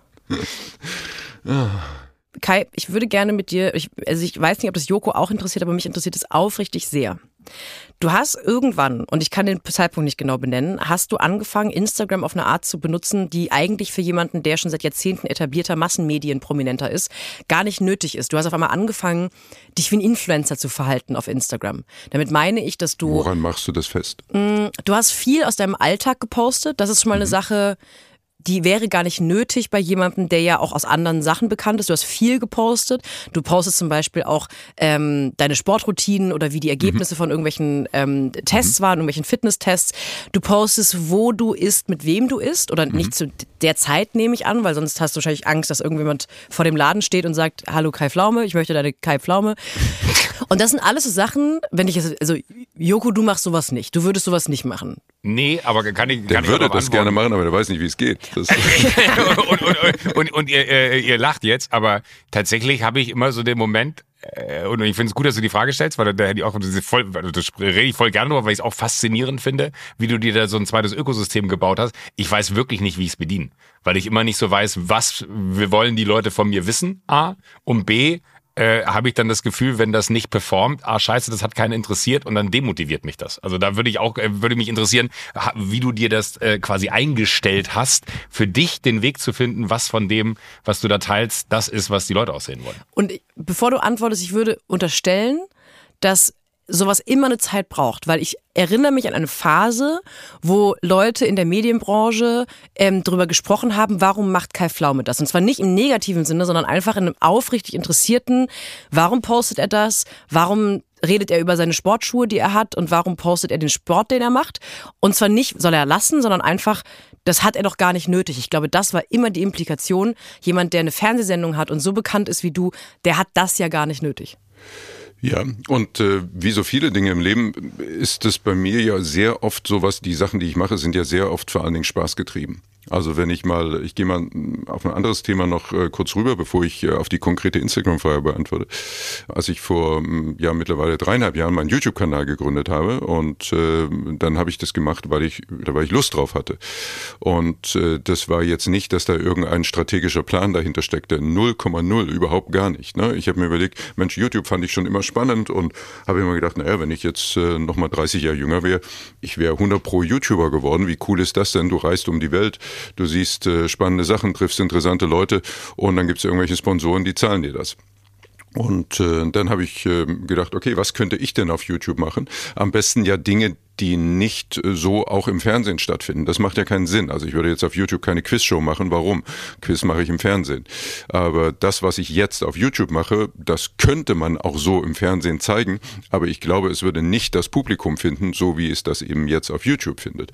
Kai, ich würde gerne mit dir, ich, also ich weiß nicht, ob das Joko auch interessiert, aber mich interessiert es aufrichtig sehr. Du hast irgendwann, und ich kann den Zeitpunkt nicht genau benennen, hast du angefangen, Instagram auf eine Art zu benutzen, die eigentlich für jemanden, der schon seit Jahrzehnten etablierter Massenmedienprominenter ist, gar nicht nötig ist. Du hast auf einmal angefangen, dich wie ein Influencer zu verhalten auf Instagram. Damit meine ich, dass du Woran machst du das fest? Du hast viel aus deinem Alltag gepostet. Das ist schon mal eine Sache, die wäre gar nicht nötig bei jemandem, der ja auch aus anderen Sachen bekannt ist. Du hast viel gepostet. Du postest zum Beispiel auch ähm, deine Sportroutinen oder wie die Ergebnisse von irgendwelchen ähm, Tests waren, irgendwelchen Fitnesstests. Du postest, wo du isst, mit wem du isst oder nicht zu der Zeit nehme ich an, weil sonst hast du wahrscheinlich Angst, dass irgendjemand vor dem Laden steht und sagt, hallo Kai Pflaume, ich möchte deine Kai Pflaume. Und das sind alles so Sachen, wenn ich jetzt, also Joko, du machst sowas nicht. Du würdest sowas nicht machen. Nee, aber kann ich, Der kann ich würde das gerne machen, aber der weiß nicht, wie es geht. Das, und, und, und, und, ihr, äh, ihr lacht jetzt, aber tatsächlich habe ich immer so den Moment, äh, und ich finde es gut, dass du die Frage stellst, weil da hätte ich auch voll, das rede ich voll gerne drüber, weil ich es auch faszinierend finde, wie du dir da so ein zweites Ökosystem gebaut hast. Ich weiß wirklich nicht, wie ich es bediene, weil ich immer nicht so weiß, was wir wollen die Leute von mir wissen, A, und B, äh, habe ich dann das Gefühl, wenn das nicht performt, ah scheiße, das hat keinen interessiert und dann demotiviert mich das. Also da würde ich auch, äh, würde mich interessieren, wie du dir das äh, quasi eingestellt hast, für dich den Weg zu finden, was von dem, was du da teilst, das ist, was die Leute aussehen wollen. Und bevor du antwortest, ich würde unterstellen, dass sowas immer eine Zeit braucht, weil ich erinnere mich an eine Phase, wo Leute in der Medienbranche ähm, darüber gesprochen haben, warum macht Kai Pflaume das? Und zwar nicht im negativen Sinne, sondern einfach in einem aufrichtig interessierten, warum postet er das? Warum redet er über seine Sportschuhe, die er hat und warum postet er den Sport, den er macht? Und zwar nicht, soll er lassen, sondern einfach, das hat er doch gar nicht nötig. Ich glaube, das war immer die Implikation. Jemand, der eine Fernsehsendung hat und so bekannt ist wie du, der hat das ja gar nicht nötig. Ja, und äh, wie so viele Dinge im Leben ist es bei mir ja sehr oft sowas, die Sachen, die ich mache, sind ja sehr oft vor allen Dingen Spaß getrieben. Also wenn ich mal, ich gehe mal auf ein anderes Thema noch äh, kurz rüber, bevor ich äh, auf die konkrete Instagram-Frage beantworte. Als ich vor mm, ja mittlerweile dreieinhalb Jahren meinen YouTube-Kanal gegründet habe und äh, dann habe ich das gemacht, weil ich, weil ich Lust drauf hatte. Und äh, das war jetzt nicht, dass da irgendein strategischer Plan dahinter steckte. 0,0, überhaupt gar nicht. Ne? Ich habe mir überlegt, Mensch, YouTube fand ich schon immer spannend und habe immer gedacht, naja, wenn ich jetzt äh, nochmal 30 Jahre jünger wäre, ich wäre 100 pro YouTuber geworden. Wie cool ist das denn? Du reist um die Welt, du siehst äh, spannende Sachen, triffst interessante Leute und dann gibt es irgendwelche Sponsoren, die zahlen dir das. Und äh, dann habe ich äh, gedacht, okay, was könnte ich denn auf YouTube machen? Am besten ja Dinge, die nicht äh, so auch im Fernsehen stattfinden. Das macht ja keinen Sinn. Also ich würde jetzt auf YouTube keine Quizshow machen. Warum? Quiz mache ich im Fernsehen. Aber das, was ich jetzt auf YouTube mache, das könnte man auch so im Fernsehen zeigen. Aber ich glaube, es würde nicht das Publikum finden, so wie es das eben jetzt auf YouTube findet.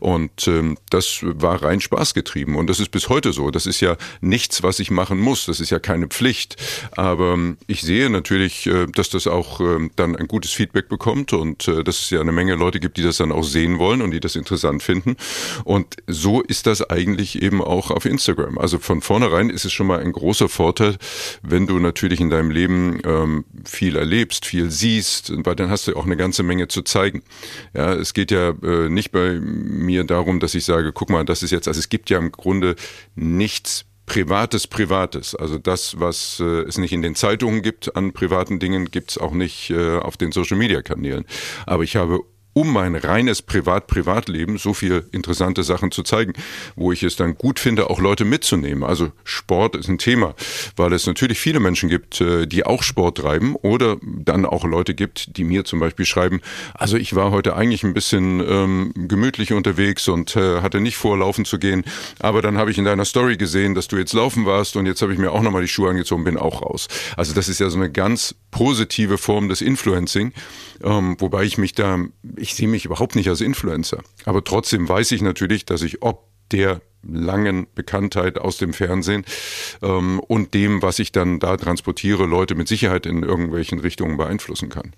Und ähm, das war rein Spaß getrieben. Und das ist bis heute so. Das ist ja nichts, was ich machen muss. Das ist ja keine Pflicht. Aber ähm, ich sehe natürlich, äh, dass das auch ähm, dann ein gutes Feedback bekommt und äh, dass es ja eine Menge Leute gibt, die das dann auch sehen wollen und die das interessant finden. Und so ist das eigentlich eben auch auf Instagram. Also von vornherein ist es schon mal ein großer Vorteil, wenn du natürlich in deinem Leben ähm, viel erlebst, viel siehst, weil dann hast du auch eine ganze Menge zu zeigen. Ja, es geht ja äh, nicht bei mir darum, dass ich sage, guck mal, das ist jetzt, also es gibt ja im Grunde nichts Privates, Privates. Also das, was äh, es nicht in den Zeitungen gibt an privaten Dingen, gibt es auch nicht äh, auf den Social-Media-Kanälen. Aber ich habe um mein reines Privat-Privatleben so viel interessante Sachen zu zeigen, wo ich es dann gut finde, auch Leute mitzunehmen. Also Sport ist ein Thema, weil es natürlich viele Menschen gibt, äh, die auch Sport treiben oder dann auch Leute gibt, die mir zum Beispiel schreiben, also ich war heute eigentlich ein bisschen ähm, gemütlich unterwegs und äh, hatte nicht vor, laufen zu gehen, aber dann habe ich in deiner Story gesehen, dass du jetzt laufen warst und jetzt habe ich mir auch nochmal die Schuhe angezogen, bin auch raus. Also das ist ja so eine ganz positive Form des Influencing, ähm, wobei ich mich da, ich sehe mich überhaupt nicht als Influencer. Aber trotzdem weiß ich natürlich, dass ich ob der langen Bekanntheit aus dem Fernsehen ähm, und dem, was ich dann da transportiere, Leute mit Sicherheit in irgendwelchen Richtungen beeinflussen kann.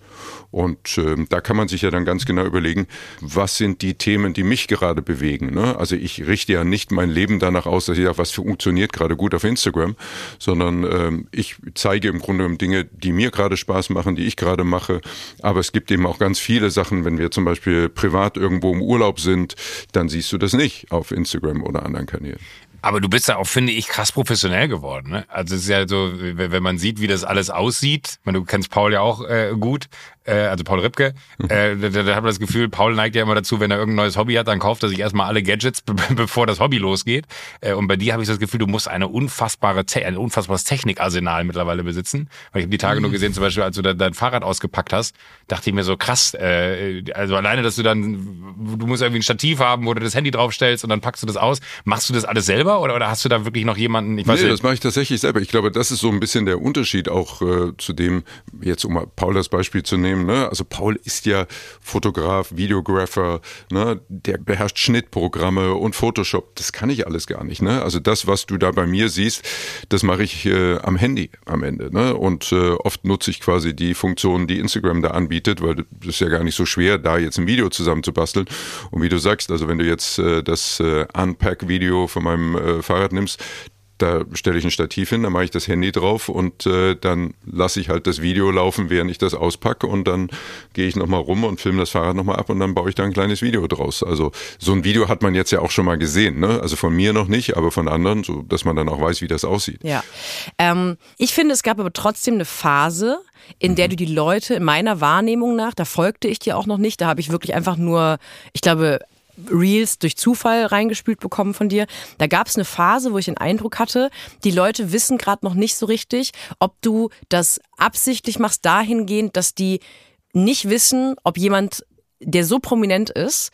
Und ähm, da kann man sich ja dann ganz genau überlegen, was sind die Themen, die mich gerade bewegen. Ne? Also ich richte ja nicht mein Leben danach aus, dass ich sage, was funktioniert gerade gut auf Instagram, sondern ähm, ich zeige im Grunde genommen Dinge, die mir gerade Spaß machen, die ich gerade mache. Aber es gibt eben auch ganz viele Sachen, wenn wir zum Beispiel privat irgendwo im Urlaub sind, dann siehst du das nicht auf Instagram oder anderen Kanälen. Aber du bist ja auch, finde ich, krass professionell geworden. Ne? Also es ist ja so, wenn man sieht, wie das alles aussieht, meine, du kennst Paul ja auch äh, gut, äh, also Paul Ripke, mhm. äh, da, da, da hat man das Gefühl, Paul neigt ja immer dazu, wenn er irgendein neues Hobby hat, dann kauft er sich erstmal alle Gadgets, bevor das Hobby losgeht. Äh, und bei dir habe ich das Gefühl, du musst eine unfassbare, ein unfassbares Technikarsenal mittlerweile besitzen. Weil ich habe die Tage mhm. nur gesehen, zum Beispiel, als du da, dein Fahrrad ausgepackt hast, dachte ich mir so krass, äh, also alleine, dass du dann, du musst irgendwie ein Stativ haben, wo du das Handy draufstellst und dann packst du das aus. Machst du das alles selber oder, oder hast du da wirklich noch jemanden? Ich weiß nee, nicht. das mache ich tatsächlich selber. Ich glaube, das ist so ein bisschen der Unterschied auch äh, zu dem, jetzt um Paul das Beispiel zu nehmen, ne? Also Paul ist ja Fotograf, Videographer, ne? der beherrscht Schnittprogramme und Photoshop. Das kann ich alles gar nicht. Ne? Also das, was du da bei mir siehst, das mache ich äh, am Handy am Ende. Ne? Und äh, oft nutze ich quasi die Funktionen, die Instagram da anbietet, weil das ist ja gar nicht so schwer, da jetzt ein Video zusammenzubasteln. Und wie du sagst, also wenn du jetzt äh, das äh, Unpack-Video von meinem äh, Fahrrad nimmst, da stelle ich ein Stativ hin, dann mache ich das Handy drauf und äh, dann lasse ich halt das Video laufen, während ich das auspacke und dann gehe ich nochmal rum und filme das Fahrrad nochmal ab und dann baue ich da ein kleines Video draus. Also so ein Video hat man jetzt ja auch schon mal gesehen, ne? Also von mir noch nicht, aber von anderen, so dass man dann auch weiß, wie das aussieht. Ja. Ähm, ich finde, es gab aber trotzdem eine Phase, in der mhm. du die Leute in meiner Wahrnehmung nach, da folgte ich dir auch noch nicht, da habe ich wirklich einfach nur, ich glaube, Reels durch Zufall reingespült bekommen von dir. Da gab es eine Phase, wo ich den Eindruck hatte, die Leute wissen gerade noch nicht so richtig, ob du das absichtlich machst dahingehend, dass die nicht wissen, ob jemand, der so prominent ist,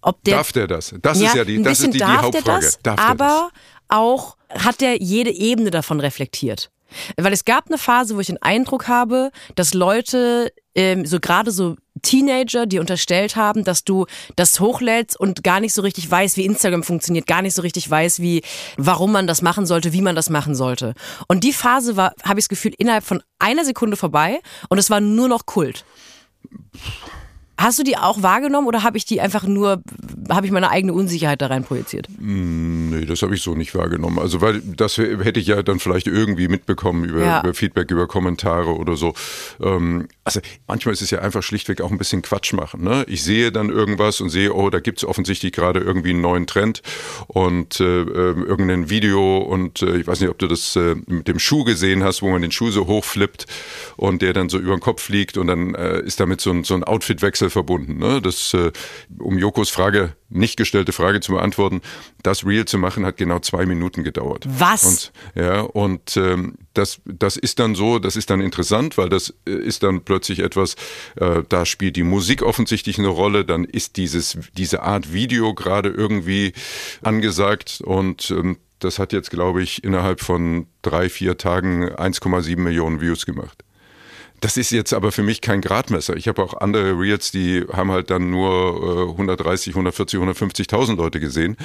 ob der. Darf der das? Das ja, ist ja die, das ist die, die Hauptfrage. Das, darf aber auch hat der jede Ebene davon reflektiert. Weil es gab eine Phase, wo ich den Eindruck habe, dass Leute, ähm, so gerade so Teenager, die unterstellt haben, dass du das hochlädst und gar nicht so richtig weißt, wie Instagram funktioniert, gar nicht so richtig weiß, wie, warum man das machen sollte, wie man das machen sollte. Und die Phase war, habe ich das Gefühl, innerhalb von einer Sekunde vorbei und es war nur noch Kult. Hast du die auch wahrgenommen oder habe ich die einfach nur, habe ich meine eigene Unsicherheit da rein projiziert? Mm, nee, das habe ich so nicht wahrgenommen. Also, weil das hätte ich ja dann vielleicht irgendwie mitbekommen über, ja. über Feedback, über Kommentare oder so. Ähm, also, manchmal ist es ja einfach schlichtweg auch ein bisschen Quatsch machen. Ne? Ich sehe dann irgendwas und sehe, oh, da gibt es offensichtlich gerade irgendwie einen neuen Trend und äh, äh, irgendein Video und äh, ich weiß nicht, ob du das äh, mit dem Schuh gesehen hast, wo man den Schuh so hochflippt und der dann so über den Kopf fliegt und dann äh, ist damit so ein, so ein Outfitwechsel Rätsel verbunden. Ne? Das, äh, um Jokos Frage, nicht gestellte Frage zu beantworten, das Real zu machen, hat genau zwei Minuten gedauert. Was? Und, ja, und ähm, das, das ist dann so, das ist dann interessant, weil das äh, ist dann plötzlich etwas, äh, da spielt die Musik offensichtlich eine Rolle, dann ist dieses, diese Art Video gerade irgendwie angesagt und ähm, das hat jetzt, glaube ich, innerhalb von drei, vier Tagen 1,7 Millionen Views gemacht. Das ist jetzt aber für mich kein Gradmesser. Ich habe auch andere Reels, die haben halt dann nur äh, 130, 140, 150.000 Leute gesehen.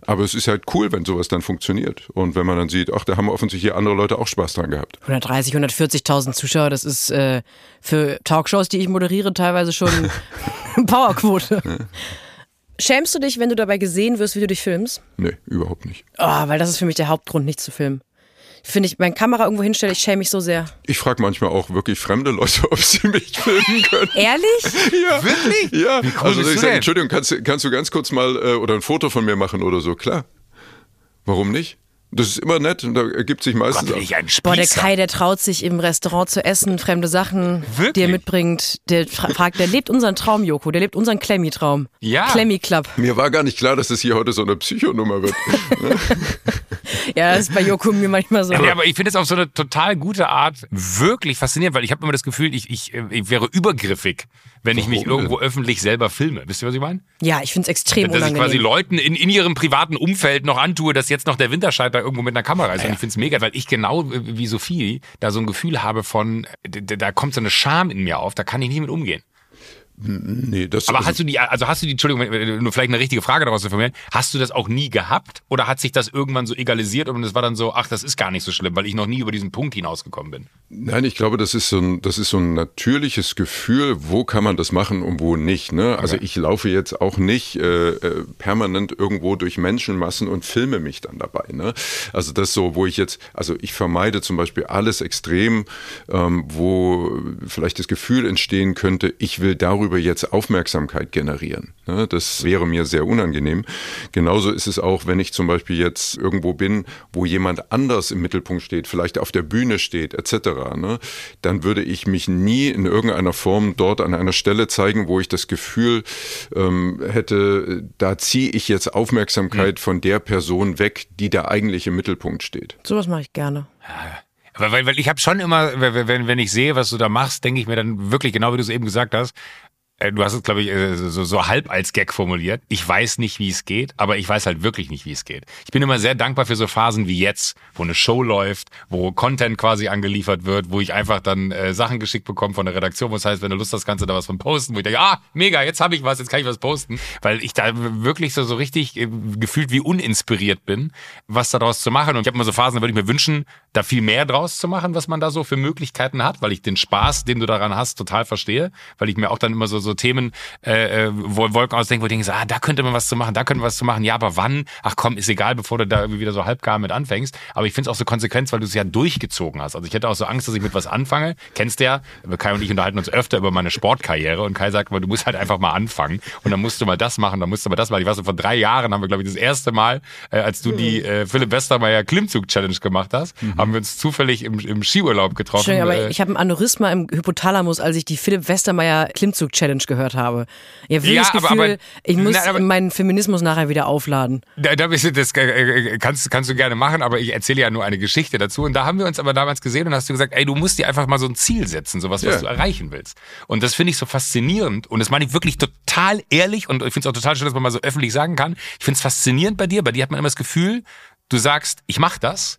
Aber es ist halt cool, wenn sowas dann funktioniert. Und wenn man dann sieht, ach, da haben offensichtlich andere Leute auch Spaß dran gehabt. 130, 140.000 Zuschauer, das ist äh, für Talkshows, die ich moderiere, teilweise schon Powerquote. Ja. Schämst du dich, wenn du dabei gesehen wirst, wie du dich filmst? Nee, überhaupt nicht. Oh, weil das ist für mich der Hauptgrund, nicht zu filmen finde ich, meine Kamera irgendwo hinstelle, ich schäme mich so sehr. Ich frage manchmal auch wirklich fremde Leute, ob sie mich filmen können. Ehrlich? ja. Wirklich? Ja. Also ich sage, Entschuldigung, kannst, kannst du ganz kurz mal äh, oder ein Foto von mir machen oder so? Klar. Warum nicht? Das ist immer nett und da ergibt sich meistens. Gott, ich ein Boah, der Kai, der traut sich im Restaurant zu essen, fremde Sachen, Wirklich? die er mitbringt. Der fra- fragt, der lebt unseren Traum, Joko. Der lebt unseren Klemmi-Traum. Ja. Klemmi-Club. Mir war gar nicht klar, dass es hier heute so eine Psychonummer wird. Ja, das ist bei Joko mir manchmal so. Ja, aber ich finde es auf so eine total gute Art wirklich faszinierend, weil ich habe immer das Gefühl, ich, ich, äh, ich wäre übergriffig, wenn ich mich irgendwo öffentlich selber filme. Wisst ihr, was ich meine? Ja, ich find's extrem Dass ich unangenehm. quasi Leuten in, in ihrem privaten Umfeld noch antue, dass jetzt noch der Winterscheid da irgendwo mit einer Kamera ist. Und ich finde es mega, weil ich genau äh, wie Sophie da so ein Gefühl habe von, äh, da kommt so eine Scham in mir auf, da kann ich nicht mit umgehen. Nee, das Aber also, hast du die, also hast du die, Entschuldigung, nur vielleicht eine richtige Frage daraus zu formulieren, hast du das auch nie gehabt oder hat sich das irgendwann so egalisiert und es war dann so, ach, das ist gar nicht so schlimm, weil ich noch nie über diesen Punkt hinausgekommen bin? Nein, ich glaube, das ist so ein, das ist so ein natürliches Gefühl, wo kann man das machen und wo nicht. Ne? Also ich laufe jetzt auch nicht äh, äh, permanent irgendwo durch Menschenmassen und filme mich dann dabei. Ne? Also das so, wo ich jetzt, also ich vermeide zum Beispiel alles extrem, ähm, wo vielleicht das Gefühl entstehen könnte, ich will darüber jetzt Aufmerksamkeit generieren. Ne? Das wäre mir sehr unangenehm. Genauso ist es auch, wenn ich zum Beispiel jetzt irgendwo bin, wo jemand anders im Mittelpunkt steht, vielleicht auf der Bühne steht, etc., ne? dann würde ich mich nie in irgendeiner Form dort an einer Stelle zeigen, wo ich das Gefühl ähm, hätte, da ziehe ich jetzt Aufmerksamkeit von der Person weg, die da eigentlich im Mittelpunkt steht. Sowas mache ich gerne. Aber weil, weil ich habe schon immer, wenn, wenn- ich sehe, was du da machst, denke ich mir dann wirklich, genau wie du es eben gesagt hast, du hast es, glaube ich, äh, so, so halb als Gag formuliert. Ich weiß nicht, wie es geht, aber ich weiß halt wirklich nicht, wie es geht. Ich bin immer sehr dankbar für so Phasen wie jetzt, wo eine Show läuft, wo Content quasi angeliefert wird, wo ich einfach dann äh, Sachen geschickt bekomme von der Redaktion, wo es heißt, wenn du Lust hast, kannst du da was von posten, wo ich denke, ah, mega, jetzt habe ich was, jetzt kann ich was posten, weil ich da wirklich so, so richtig äh, gefühlt wie uninspiriert bin, was daraus zu machen. Und ich habe immer so Phasen, da würde ich mir wünschen, da viel mehr draus zu machen, was man da so für Möglichkeiten hat, weil ich den Spaß, den du daran hast, total verstehe, weil ich mir auch dann immer so, so Themen, äh, äh, wo Wolken ausdenke, wo ich denke, so, ah, da könnte man was zu machen, da könnte man was zu machen, ja, aber wann? Ach komm, ist egal, bevor du da irgendwie wieder so halbgar mit anfängst. Aber ich finde es auch so konsequent, weil du es ja durchgezogen hast. Also ich hätte auch so Angst, dass ich mit was anfange. Kennst du ja, Kai und ich unterhalten uns öfter über meine Sportkarriere und Kai sagt mal, du musst halt einfach mal anfangen und dann musst du mal das machen, dann musst du mal das machen. Ich weiß, so, vor drei Jahren haben wir, glaube ich, das erste Mal, äh, als du die äh, Philipp Westermeier Klimmzug-Challenge gemacht hast, haben wir uns zufällig im, im Skiurlaub getroffen. Schön, aber äh, ich habe ein Aneurysma im Hypothalamus, als ich die Philipp Westermeier Klimmzug-Challenge gehört habe. Ich habe wirklich Ja, das aber- Gefühl, aber- ich muss Nein, aber- meinen Feminismus nachher wieder aufladen. Da, da bist du, das äh, äh, kannst, kannst du gerne machen, aber ich erzähle ja nur eine Geschichte dazu. Und da haben wir uns aber damals gesehen und hast du gesagt, ey, du musst dir einfach mal so ein Ziel setzen, sowas, was Ja. du erreichen willst. Und das finde ich so faszinierend. Und das meine ich wirklich total ehrlich und ich finde es auch total schön, dass man mal so öffentlich sagen kann. Ich finde es faszinierend bei dir. Bei dir hat man immer das Gefühl, du sagst, ich mache das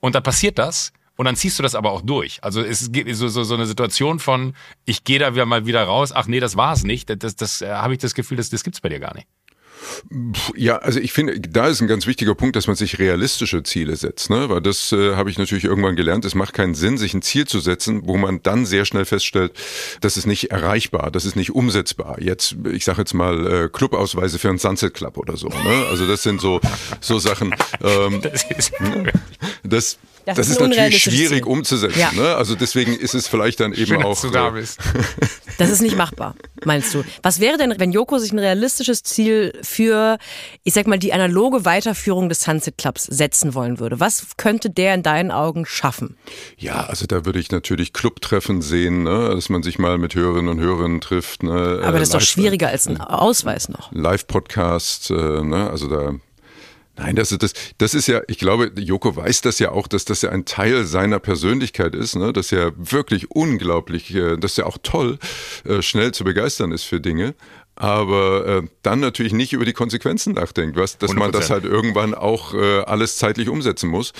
und dann passiert das. Und dann ziehst du das aber auch durch. Also es gibt so, so, so eine Situation von, ich gehe da wieder mal wieder raus, ach nee, das war's nicht. Das, das, das äh, habe ich das Gefühl, das, das gibt's bei dir gar nicht. Ja, also ich finde, da ist ein ganz wichtiger Punkt, dass man sich realistische Ziele setzt, ne? Weil das äh, habe ich natürlich irgendwann gelernt. Es macht keinen Sinn, sich ein Ziel zu setzen, wo man dann sehr schnell feststellt, das ist nicht erreichbar, das ist nicht umsetzbar. Jetzt, ich sage jetzt mal äh, Clubausweise für einen Sunset Club oder so. Ne? Also das sind so so Sachen. Ähm, Das ist, das Das das, ist ist, natürlich schwierig Ziel. umzusetzen. Ja. Ne? Also deswegen ist es vielleicht dann eben schön, auch. dass du da äh, bist. Das ist nicht machbar, meinst du? Was wäre denn, wenn Joko sich ein realistisches Ziel für, ich sag mal, die analoge Weiterführung des Sunset Clubs setzen wollen würde? Was könnte der in deinen Augen schaffen? Ja, also da würde ich natürlich Clubtreffen sehen, ne? dass man sich mal mit Hörerinnen und Hörern trifft. Ne? Aber das ist doch Live- schwieriger als ein Ausweis noch. Live-Podcast, äh, ne? also da. Nein, das das, das ist ja, ich glaube, Joko weiß das ja auch, dass das ja ein Teil seiner Persönlichkeit ist, ne? dass er wirklich unglaublich, äh, dass er auch toll, äh, schnell zu begeistern ist für Dinge, aber äh, dann natürlich nicht über die Konsequenzen nachdenkt, was, dass man das 100%. halt irgendwann auch äh, alles zeitlich umsetzen muss.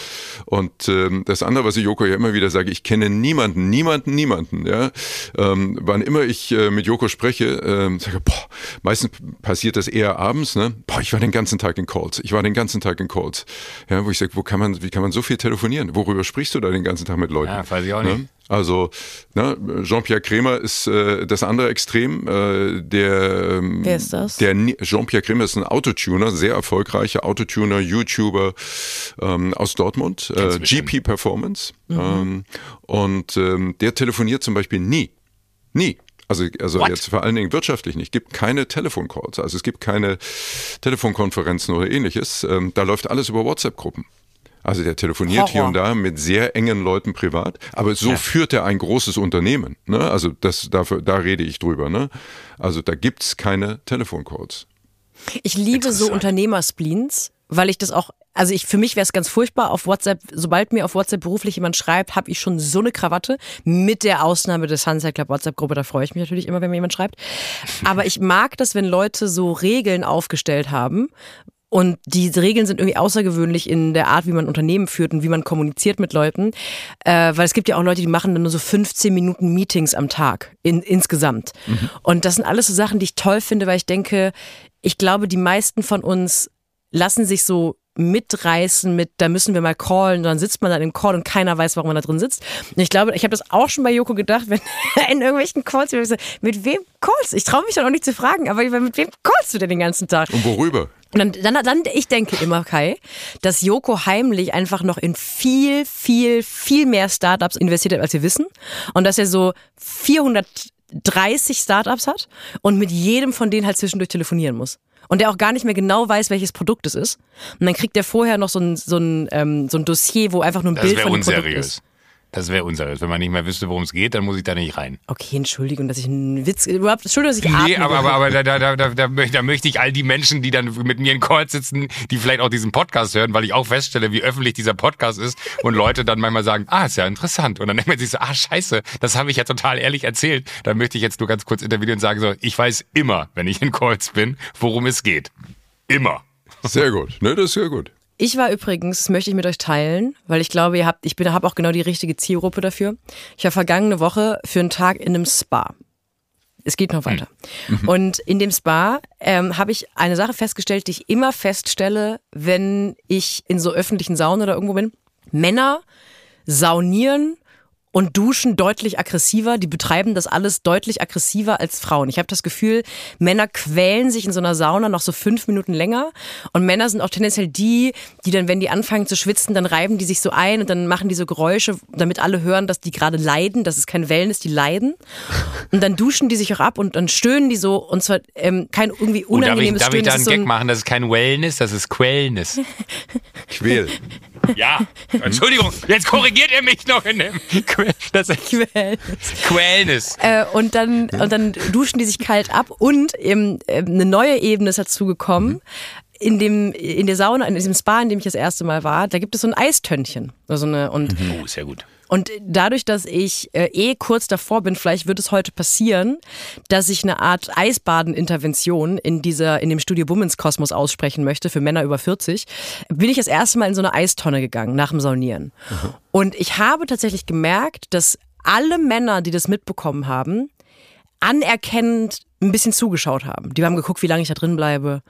Und ähm, das andere, was ich Joko ja immer wieder sage, ich kenne niemanden, niemanden, niemanden. Ja, ähm, wann immer ich äh, mit Joko spreche, ähm, sage boah, meistens passiert das eher abends. Ne, boah, ich war den ganzen Tag in Calls. Ich war den ganzen Tag in Calls. Ja, wo ich sage, wo kann man, wie kann man so viel telefonieren? Worüber sprichst du da den ganzen Tag mit Leuten? Ja, weiß ich auch Ne? nicht. Also ne, Jean-Pierre Kremer ist äh, das andere Extrem. Äh, der, ähm, Wer ist das? Der Jean-Pierre Kremer ist ein Autotuner, sehr erfolgreicher Autotuner, YouTuber ähm, aus Dortmund, äh. GP Performance. Mhm. Ähm, und ähm, der telefoniert zum Beispiel nie. Nie. Also, also What? jetzt vor allen Dingen wirtschaftlich nicht. Es gibt keine Telefoncalls, also es gibt keine Telefonkonferenzen oder ähnliches. Ähm, da läuft alles über WhatsApp-Gruppen. Also der telefoniert Horror. hier und da mit sehr engen Leuten privat, aber so führt er ein großes Unternehmen. Ne? Also das, dafür, da rede ich drüber. Ne? Also da gibt's keine Telefoncalls. Ich liebe so Unternehmerspleens, weil ich das auch, also ich für mich wäre es ganz furchtbar auf WhatsApp, sobald mir auf WhatsApp beruflich jemand schreibt, habe ich schon so eine Krawatte, mit der Ausnahme des Sunset Club WhatsApp-Gruppe, da freue ich mich natürlich immer, wenn mir jemand schreibt. Aber ich mag das, wenn Leute so Regeln aufgestellt haben, und die Regeln sind irgendwie außergewöhnlich in der Art, wie man Unternehmen führt und wie man kommuniziert mit Leuten. Äh, weil es gibt ja auch Leute, die machen dann nur so 15 Minuten Meetings am Tag in, insgesamt. Und das sind alles so Sachen, die ich toll finde, weil ich denke, ich glaube, die meisten von uns lassen sich so mitreißen mit, da müssen wir mal callen, und dann sitzt man dann im Call und keiner weiß, warum man da drin sitzt. Und ich glaube, ich habe das auch schon bei Joko gedacht, wenn er in irgendwelchen Calls, mit wem callst du? Ich traue mich dann auch nicht zu fragen, aber mit wem callst du denn den ganzen Tag? Und worüber? Und dann, dann, dann, ich denke immer, Kai, dass Joko heimlich einfach noch in viel, viel, viel mehr Startups investiert hat, als wir wissen. Und dass er so 430 Startups hat und mit jedem von denen halt zwischendurch telefonieren muss. Und der auch gar nicht mehr genau weiß, welches Produkt es ist. Und dann kriegt er vorher noch so ein, so ein, ähm, so ein Dossier, wo einfach nur ein Das Bild von dem Produkt unseriös. ist. Das wäre unseriös. Wenn man nicht mehr wüsste, worum es geht, dann muss ich da nicht rein. Okay, Entschuldigung, dass ich einen Witz, überhaupt, Entschuldigung, dass ich Nee, atme. aber, aber, aber da, da, da, da, da, möchte, da möchte ich all die Menschen, die dann mit mir in Call sitzen, die vielleicht auch diesen Podcast hören, weil ich auch feststelle, wie öffentlich dieser Podcast ist und Leute dann manchmal sagen, ah, ist ja interessant. Und dann denkt man sich so, ah, scheiße, das habe ich ja total ehrlich erzählt. Da möchte ich jetzt nur ganz kurz intervenieren und sagen so, ich weiß immer, wenn ich in Calls bin, worum es geht. Immer. Sehr gut. Ne, das ist sehr gut. Ich war übrigens, das möchte ich mit euch teilen, weil ich glaube, ihr habt, ich bin, habe auch genau die richtige Zielgruppe dafür. Ich war vergangene Woche für einen Tag in einem Spa. Es geht noch weiter. Und in dem Spa ähm, habe ich eine Sache festgestellt, die ich immer feststelle, wenn ich in so öffentlichen Saunen oder irgendwo bin. Männer saunieren und duschen deutlich aggressiver. Die betreiben das alles deutlich aggressiver als Frauen. Ich habe das Gefühl, Männer quälen sich in so einer Sauna noch so fünf Minuten länger. Und Männer sind auch tendenziell die, die dann, wenn die anfangen zu schwitzen, dann reiben die sich so ein und dann machen die so Geräusche, damit alle hören, dass die gerade leiden. Das ist kein Wellness, die leiden. Und dann duschen die sich auch ab und dann stöhnen die so. Und zwar ähm, kein irgendwie Und darf ich, unangenehmes darf ich Stöhnen. da einen ist so Gag ein- machen? Das ist kein Wellness, das ist Quellness. Quäl. Ja, Entschuldigung, jetzt korrigiert er mich noch in dem. Que- Das ist Quellness. Äh, und dann und dann duschen die sich kalt ab und ähm, ähm, eine neue Ebene ist dazu gekommen. In dem in der Sauna in diesem Spa, in dem ich das erste Mal war, da gibt es so ein Eistönnchen, also eine und Oh, sehr gut. Und dadurch, dass ich äh, eh kurz davor bin, vielleicht wird es heute passieren, dass ich eine Art Eisbaden-Intervention in dieser, in dem Studio Women's Kosmos aussprechen möchte für Männer über 40, bin ich das erste Mal in so eine Eistonne gegangen nach dem Saunieren. Und ich habe tatsächlich gemerkt, dass alle Männer, die das mitbekommen haben, anerkennend ein bisschen zugeschaut haben. Die haben geguckt, wie lange ich da drin bleibe,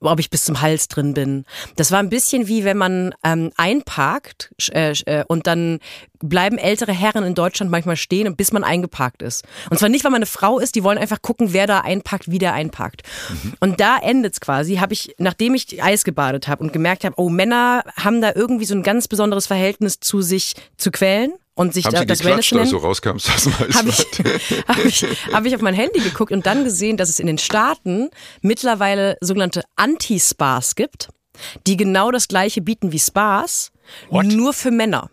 ob ich bis zum Hals drin bin. Das war ein bisschen wie wenn man ähm, einparkt äh, äh, und dann bleiben ältere Herren in Deutschland manchmal stehen, bis man eingeparkt ist. Und zwar nicht, weil man eine Frau ist, die wollen einfach gucken, wer da einpackt, wie der einpackt. Und da endet's quasi, habe ich, nachdem ich Eis gebadet habe und gemerkt habe, oh, Männer haben da irgendwie so ein ganz besonderes Verhältnis zu sich zu quälen und sich Haben da, Sie das Wellness zu als nennen du rauskommst aus dem habe ich, hab ich, hab ich auf mein Handy geguckt und dann gesehen, dass es in den Staaten mittlerweile sogenannte Anti-Spas gibt, die genau das gleiche bieten wie Spas, What? nur für Männer.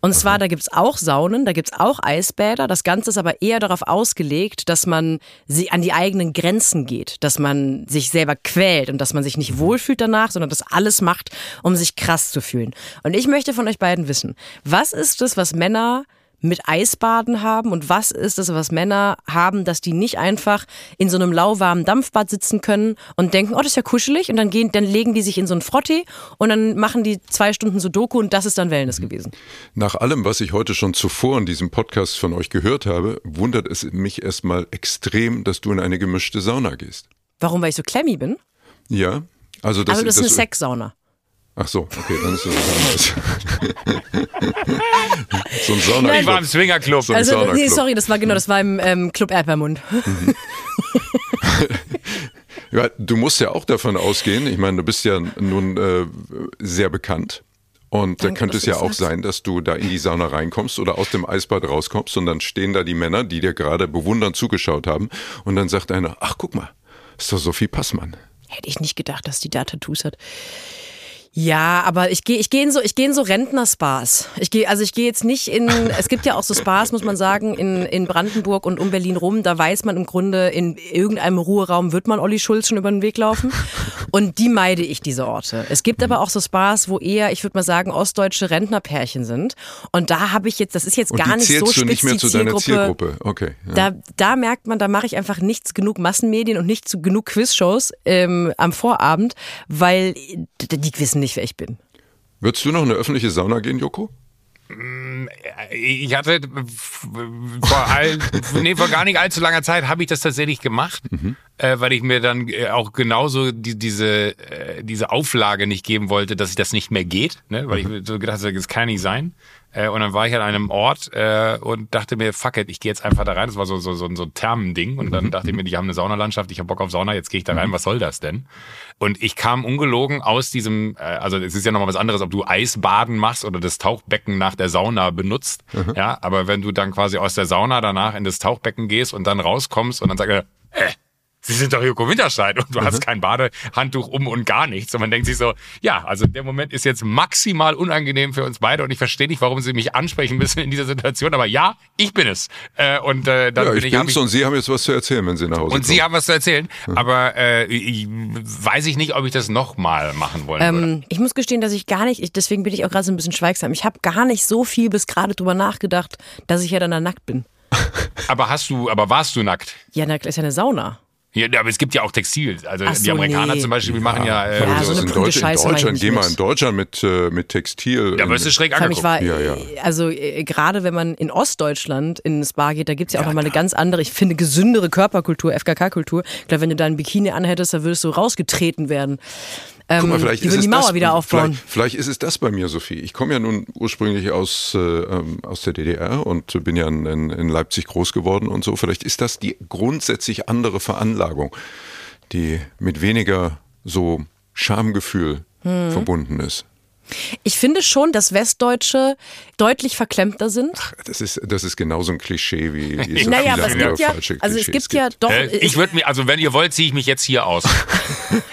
Und zwar, da gibt's auch Saunen, da gibt's auch Eisbäder. Das Ganze ist aber eher darauf ausgelegt, dass man sie an die eigenen Grenzen geht, dass man sich selber quält und dass man sich nicht wohlfühlt danach, sondern das alles macht, um sich krass zu fühlen. Und ich möchte von euch beiden wissen, was ist es, was Männer mit Eisbaden haben und was ist es, was Männer haben, dass die nicht einfach in so einem lauwarmen Dampfbad sitzen können und denken, oh, das ist ja kuschelig und dann gehen, dann legen die sich in so einen Frottee und dann machen die zwei Stunden Sudoku und das ist dann Wellness gewesen. Nach allem, was ich heute schon zuvor in diesem Podcast von euch gehört habe, wundert es mich erstmal extrem, dass du in eine gemischte Sauna gehst. Warum? Weil ich so klemmy bin? Ja? Also das, also das ist eine das- Sexsauna. Ach so, okay, dann ist das was anderes. so ein Sauna. Ich war im Swingerclub. So ein Also, nee, sorry, das war genau, das war im ähm, Club Erpermund. Ja, du musst ja auch davon ausgehen, ich meine, du bist ja nun äh, sehr bekannt. Und da könnte es ja auch sagst. sein, dass du da in die Sauna reinkommst oder aus dem Eisbad rauskommst und dann stehen da die Männer, die dir gerade bewundernd zugeschaut haben. Und dann sagt einer, ach guck mal, ist doch Sophie Passmann. Hätte ich nicht gedacht, dass die da Tattoos hat. Ja, aber ich gehe ich geh in so ich gehe in so Rentnerspas. Ich gehe also ich gehe jetzt nicht in es gibt ja auch so Spas, muss man sagen, in in Brandenburg und um Berlin rum, da weiß man im Grunde in irgendeinem Ruheraum wird man Olli Schulz schon über den Weg laufen und die meide ich diese Orte. Es gibt aber auch so Spas, wo eher, ich würde mal sagen, ostdeutsche Rentnerpärchen sind und da habe ich jetzt das ist jetzt Und gar nicht so du nicht mehr spitz zu deiner Zielgruppe. Zielgruppe. Okay. Ja. Da, da merkt man, da mache ich einfach nichts genug Massenmedien und nicht zu genug Quizshows ähm, am Vorabend, weil die, die wissen nicht, wer ich bin. Würdest du noch in eine öffentliche Sauna gehen, Joko? Ich hatte vor, all, nee, vor gar nicht allzu langer Zeit habe ich das tatsächlich gemacht, äh, weil ich mir dann äh, auch genauso die, diese, äh, diese Auflage nicht geben wollte, dass das nicht mehr geht, ne? weil ich mir so gedacht habe, das kann nicht sein. Äh, und dann war ich an einem Ort äh, und dachte mir, fuck it, ich gehe jetzt einfach da rein. Das war so so so, so ein Thermending und dann dachte ich mir, die haben eine Saunalandschaft, ich habe Bock auf Sauna, jetzt gehe ich da rein. Was soll das denn? Und ich kam ungelogen aus diesem, äh, also es ist ja nochmal was anderes, ob du Eisbaden machst oder das Tauchbecken nach der Sauna benutzt. Ja, aber wenn du dann quasi aus der Sauna danach in das Tauchbecken gehst und dann rauskommst und dann sagst, äh, Sie sind doch Joko Winterscheid und du hast kein Badehandtuch um und gar nichts. Und man denkt sich so, ja, also der Moment ist jetzt maximal unangenehm für uns beide und ich verstehe nicht, warum Sie mich ansprechen müssen in dieser Situation. Aber ja, ich bin es. Äh, und äh, dann Ja, bin ich ich, bin's ich und Sie haben jetzt was zu erzählen, wenn Sie nach Hause und Sie kommen. haben was zu erzählen, aber äh, ich, weiß ich nicht, ob ich das nochmal machen wollen würde. Ähm, ich muss gestehen, dass ich gar nicht, ich, deswegen bin ich auch gerade so ein bisschen schweigsam. Ich habe gar nicht so viel bis gerade drüber nachgedacht, dass ich ja dann da nackt bin. Aber hast du, aber warst du nackt? Ja, nackt ist ja eine Sauna. Ja, aber es gibt ja auch Textil. Also Ach die so, Amerikaner nee. zum Beispiel machen ja. Äh, Ja, so das eine in, Deutsch, in Deutschland, geh mal in Deutschland mit, äh, mit Textil. da wirst du schräg angeguckt. war, Ja, ja. äh, also äh, gerade wenn man in Ostdeutschland in ein Spa geht, da gibt's ja auch nochmal eine ganz andere, ich finde, gesündere Körperkultur, FKK-Kultur. Ich glaube, wenn du da ein Bikini anhättest, da würdest du rausgetreten werden. Ähm, Guck mal, vielleicht die ist würden es die Mauer das, wieder aufbauen. Vielleicht, vielleicht ist es das bei mir, Sophie. Ich komme ja nun ursprünglich aus, äh, ähm, aus der DDR und bin ja in, in, in Leipzig groß geworden und so. Vielleicht ist das die grundsätzlich andere Veranlagung, die mit weniger so Schamgefühl Hm. verbunden ist. Ich finde schon, dass Westdeutsche deutlich verklemmter sind. Das ist, das ist genauso ein Klischee wie, wie so naja, viele aber es gibt ja, also es Klischees gibt ja doch, Äh, ich würde mir, also wenn ihr wollt, ziehe ich mich jetzt hier aus.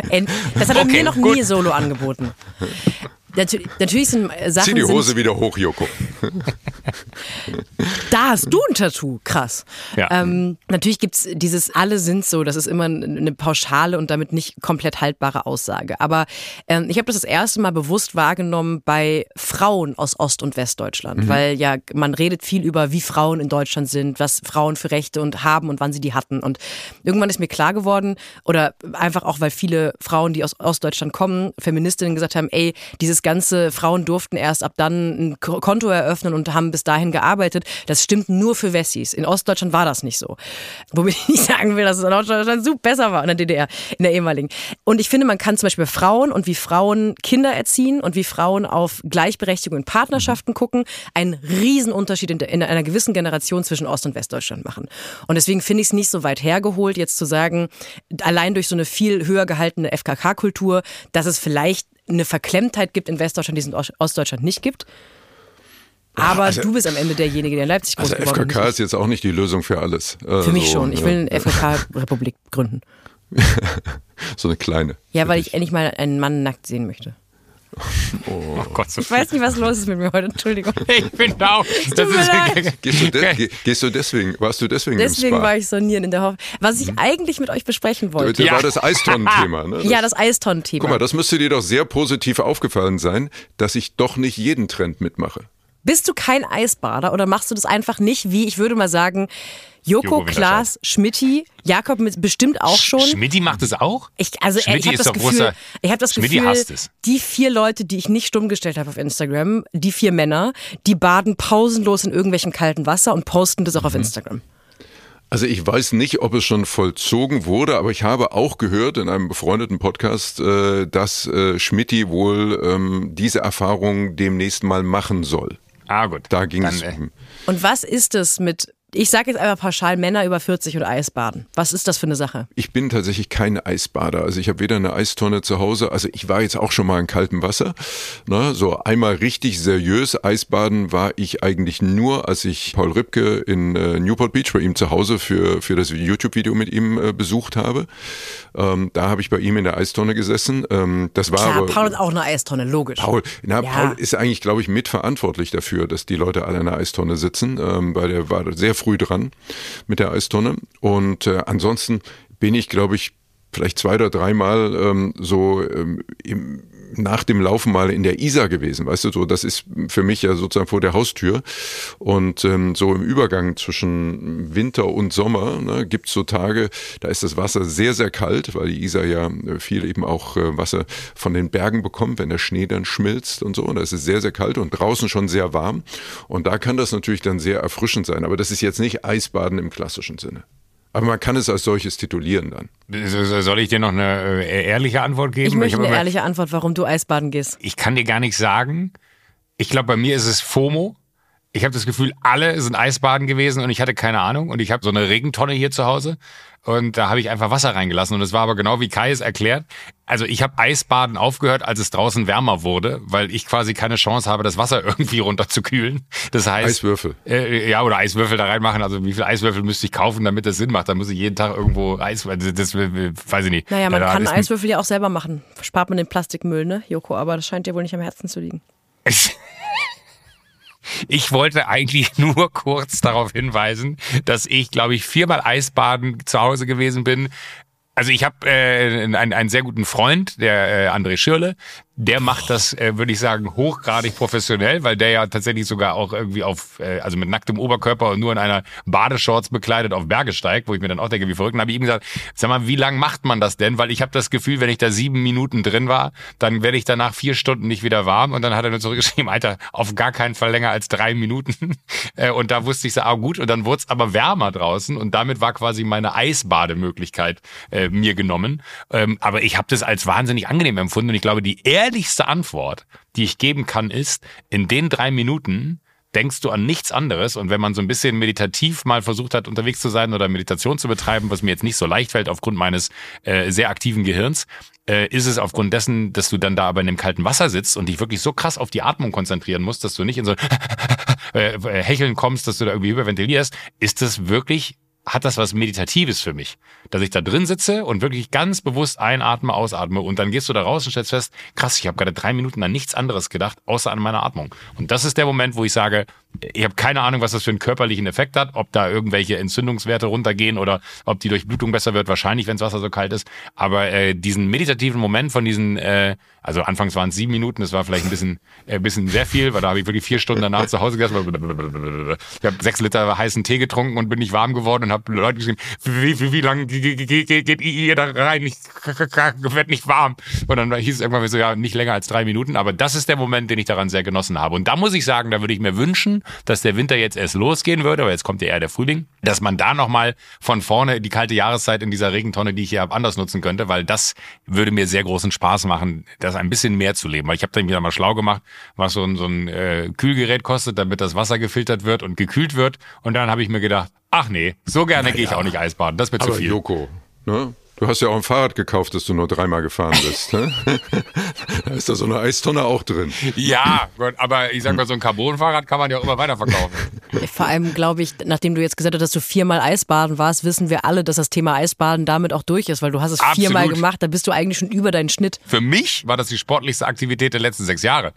End- das hat er Okay, mir noch gut. nie solo angeboten. Natürlich, natürlich sind äh, Sachen Zieh die Hose sind, wieder hoch, Joko. da hast du ein Tattoo, krass. Ja. Ähm, natürlich gibt's dieses alle sind so, das ist immer eine pauschale und damit nicht komplett haltbare Aussage. Aber ähm, ich habe das das erste Mal bewusst wahrgenommen bei Frauen aus Ost- und Westdeutschland, weil ja man redet viel über, wie Frauen in Deutschland sind, was Frauen für Rechte und haben und wann sie die hatten. Und irgendwann ist mir klar geworden, oder einfach auch, weil viele Frauen, die aus Ostdeutschland kommen, Feministinnen gesagt haben, ey, dieses ganze Frauen durften erst ab dann ein Ko- Konto eröffnen und haben bis dahin gearbeitet. Das stimmt nur für Wessis. In Ostdeutschland war das nicht so. Womit ich nicht sagen will, dass es in Ostdeutschland super besser war in der DDR, in der ehemaligen. Und ich finde, man kann zum Beispiel bei Frauen und wie Frauen Kinder erziehen und wie Frauen auf Gleichberechtigung in Partnerschaften gucken, einen Riesenunterschied in, der, in einer gewissen Generation zwischen Ost- und Westdeutschland machen. Und deswegen finde ich es nicht so weit hergeholt, jetzt zu sagen, allein durch so eine viel höher gehaltene FKK-Kultur, dass es vielleicht eine Verklemmtheit gibt in Westdeutschland, die es in Ost- Ostdeutschland nicht gibt. Aber also- du bist am Ende derjenige, der in Leipzig groß Also geworden FKK ist. ist jetzt auch nicht die Lösung für alles. Äh, Für mich so, schon. Ich will eine FKK-Republik gründen. So eine kleine. Ja, weil ich endlich mal einen Mann nackt sehen möchte. Oh Gott, so Ich weiß nicht, was los ist mit mir heute. Entschuldigung. Ich bin da. Das leid. Gehst du, de ge gehst du deswegen, warst du deswegen, Deswegen im Spa? war ich sonieren in der Hoffnung. Was ich eigentlich mit euch besprechen wollte. Das Ja. war das Eistonnenthema. Ne? Ja, das Eistonthema. Guck mal, das müsste dir doch sehr positiv aufgefallen sein, dass ich doch nicht jeden Trend mitmache. Bist du kein Eisbader oder machst du das einfach nicht wie, ich würde mal sagen, Joko. Klaas, Schmidti, Jakob mit, bestimmt auch schon. Schmidti macht es auch? Ich, also ey, ich Schmidti habe ist das doch Gefühl, großer- ich habe das Schmidti Gefühl, hasst es. die vier Leute, die ich nicht stumm gestellt habe auf Instagram, die vier Männer, die baden pausenlos in irgendwelchem kalten Wasser und posten das auch Mhm. auf Instagram. Also ich weiß nicht, ob es schon vollzogen wurde, aber ich habe auch gehört in einem befreundeten Podcast, äh, dass äh, Schmidti wohl ähm, diese Erfahrung demnächst mal machen soll. Ah, gut. Da ging Dann, es. äh, Und was ist es mit Ich sage jetzt einfach pauschal Männer über 40 und Eisbaden. Was ist das für eine Sache? Ich bin tatsächlich kein Eisbader. Also ich habe weder eine Eistonne zu Hause, also ich war jetzt auch schon mal in kaltem Wasser. Ne? So einmal richtig seriös Eisbaden war ich eigentlich nur, als ich Paul Ripke in äh, Newport Beach bei ihm zu Hause für, für das YouTube-Video mit ihm äh, besucht habe. Ähm, da habe ich bei ihm in der Eistonne gesessen. Ähm, das war Klar, aber, Paul hat auch eine Eistonne, logisch. Paul, na, Ja. Paul ist eigentlich, glaube ich, mitverantwortlich dafür, dass die Leute alle in der Eistonne sitzen, ähm, weil der war sehr früh dran mit der Eistonne. Und äh, ansonsten bin ich, glaube ich, vielleicht zwei oder dreimal ähm, so ähm, im, nach dem Laufen mal in der Isar gewesen, weißt du, so das ist für mich ja sozusagen vor der Haustür. Und ähm, so im Übergang zwischen Winter und Sommer ne, gibt es so Tage, da ist das Wasser sehr, sehr kalt, weil die Isar ja äh, viel eben auch äh, Wasser von den Bergen bekommt, wenn der Schnee dann schmilzt und so, und da ist es sehr, sehr kalt und draußen schon sehr warm. Und da kann das natürlich dann sehr erfrischend sein, aber das ist jetzt nicht Eisbaden im klassischen Sinne. Aber man kann es als solches titulieren dann. Soll ich dir noch eine äh, ehrliche Antwort geben? Ich möchte eine ehrliche Antwort, warum du Eisbaden gehst. ich kann dir gar nichts sagen. Ich glaube, bei mir ist es FOMO. Ich habe das Gefühl, alle sind Eisbaden gewesen und ich hatte keine Ahnung. Und ich habe so eine Regentonne hier zu Hause und da habe ich einfach Wasser reingelassen. Und es war aber genau wie Kai es erklärt. Also ich habe Eisbaden aufgehört, als es draußen wärmer wurde, weil ich quasi keine Chance habe, das Wasser irgendwie runterzukühlen. Das heißt, Eiswürfel. Äh, ja, oder Eiswürfel da reinmachen. Also wie viele Eiswürfel müsste ich kaufen, damit das Sinn macht? Da muss ich jeden Tag irgendwo Eis, das, das äh, weiß ich nicht. Naja, man Da kann Eiswürfel ja auch selber machen. Spart man den Plastikmüll, ne, Joko? Aber das scheint dir wohl nicht am Herzen zu liegen. Ich wollte eigentlich nur kurz darauf hinweisen, dass ich, glaube ich, viermal Eisbaden zu Hause gewesen bin. Also ich habe äh, einen, einen sehr guten Freund, der äh, André Schirle, der macht das, äh, würde ich sagen, hochgradig professionell, weil der ja tatsächlich sogar auch irgendwie auf, äh, also mit nacktem Oberkörper und nur in einer Badeshorts bekleidet auf Berge steigt, wo ich mir dann auch denke, wie verrückt. Dann habe ich ihm gesagt, sag mal, wie lang macht man das denn? Weil ich habe das Gefühl, wenn ich da sieben Minuten drin war, dann werde ich danach vier Stunden nicht wieder warm. Und dann hat er nur zurückgeschrieben, Alter, auf gar keinen Fall länger als drei Minuten. Äh, und da wusste ich so, ah gut, und dann wurde es aber wärmer draußen und damit war quasi meine Eisbademöglichkeit äh, mir genommen. Ähm, aber ich habe das als wahnsinnig angenehm empfunden und ich glaube, die ehrlichste Antwort, die ich geben kann, ist, in den drei Minuten denkst du an nichts anderes. Und wenn man so ein bisschen meditativ mal versucht hat, unterwegs zu sein oder Meditation zu betreiben, was mir jetzt nicht so leicht fällt aufgrund meines äh, sehr aktiven Gehirns, äh, ist es aufgrund dessen, dass du dann da aber in dem kalten Wasser sitzt und dich wirklich so krass auf die Atmung konzentrieren musst, dass du nicht in so äh, äh, Hecheln kommst, dass du da irgendwie überventilierst, ist das wirklich hat das was Meditatives für mich. Dass ich da drin sitze und wirklich ganz bewusst einatme, ausatme und dann gehst du da raus und stellst fest, krass, ich habe gerade drei Minuten an nichts anderes gedacht, außer an meine Atmung. Und das ist der Moment, wo ich sage, ich habe keine Ahnung, was das für einen körperlichen Effekt hat, ob da irgendwelche Entzündungswerte runtergehen oder ob die Durchblutung besser wird, wahrscheinlich, wenn das Wasser so kalt ist. Aber äh, diesen meditativen Moment von diesen, äh, also anfangs waren es sieben Minuten, das war vielleicht ein bisschen, äh, bisschen sehr viel, weil da habe ich wirklich vier Stunden danach zu Hause gegessen. Ich habe sechs Liter heißen Tee getrunken und bin nicht warm geworden und habe Leute geschrieben, wie, wie, wie lange geht, ihr da rein? Ich werde nicht warm. Und dann hieß es irgendwann so, ja, nicht länger als drei Minuten. Aber das ist der Moment, den ich daran sehr genossen habe. Und da muss ich sagen, da würde ich mir wünschen, dass der Winter jetzt erst losgehen würde, aber jetzt kommt ja eher der Frühling, dass man da nochmal von vorne die kalte Jahreszeit in dieser Regentonne, die ich hier habe, anders nutzen könnte, weil das würde mir sehr großen Spaß machen, das ein bisschen mehr zu leben. Weil ich habe dann wieder mal schlau gemacht, was so ein, so ein äh, Kühlgerät kostet, damit das Wasser gefiltert wird und gekühlt wird. Und dann habe ich mir gedacht, ach nee, so gerne gehe ich auch nicht Eisbaden. Das wird zu Aber viel. Joko, ne? Du hast ja auch ein Fahrrad gekauft, das du nur dreimal gefahren bist. Ne? da ist da so eine Eistonne auch drin. Ja, Gott, aber ich sag mal, so ein Carbonfahrrad kann man ja auch immer weiterverkaufen. Vor allem glaube ich, nachdem du jetzt gesagt hast, dass du viermal Eisbaden warst, wissen wir alle, dass das Thema Eisbaden damit auch durch ist, weil du hast es Absolut. viermal gemacht, da bist du eigentlich schon über deinen Schnitt. Für mich war das die sportlichste Aktivität der letzten sechs Jahre.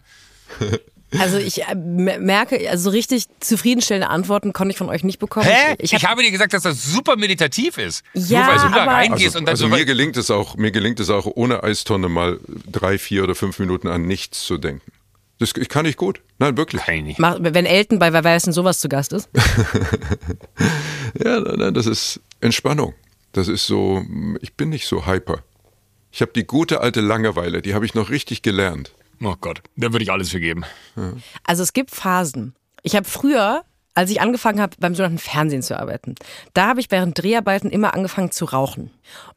Also ich äh, me- merke, also so richtig zufriedenstellende Antworten konnte ich von euch nicht bekommen. Hä? Ich, Ich, hab, habe dir gesagt, dass das super meditativ ist. Ja, Nur weil du da aber- reingehst Also, und dann also so mir gelingt es auch, mir gelingt es auch ohne Eistonne mal drei, vier oder fünf Minuten an nichts zu denken. Das ich kann ich gut. Nein, wirklich. Kann ich nicht. mach- wenn Elton bei Wer weiß denn sowas zu Gast ist. Ja, nein, nein, das ist Entspannung. Das ist so, ich bin nicht so hyper. Ich habe die gute alte Langeweile, die habe ich noch richtig gelernt. Oh Gott, da würde ich alles für geben. Also es gibt Phasen. Ich habe früher, als ich angefangen habe, beim sogenannten Fernsehen zu arbeiten, da habe ich während Dreharbeiten immer angefangen zu rauchen.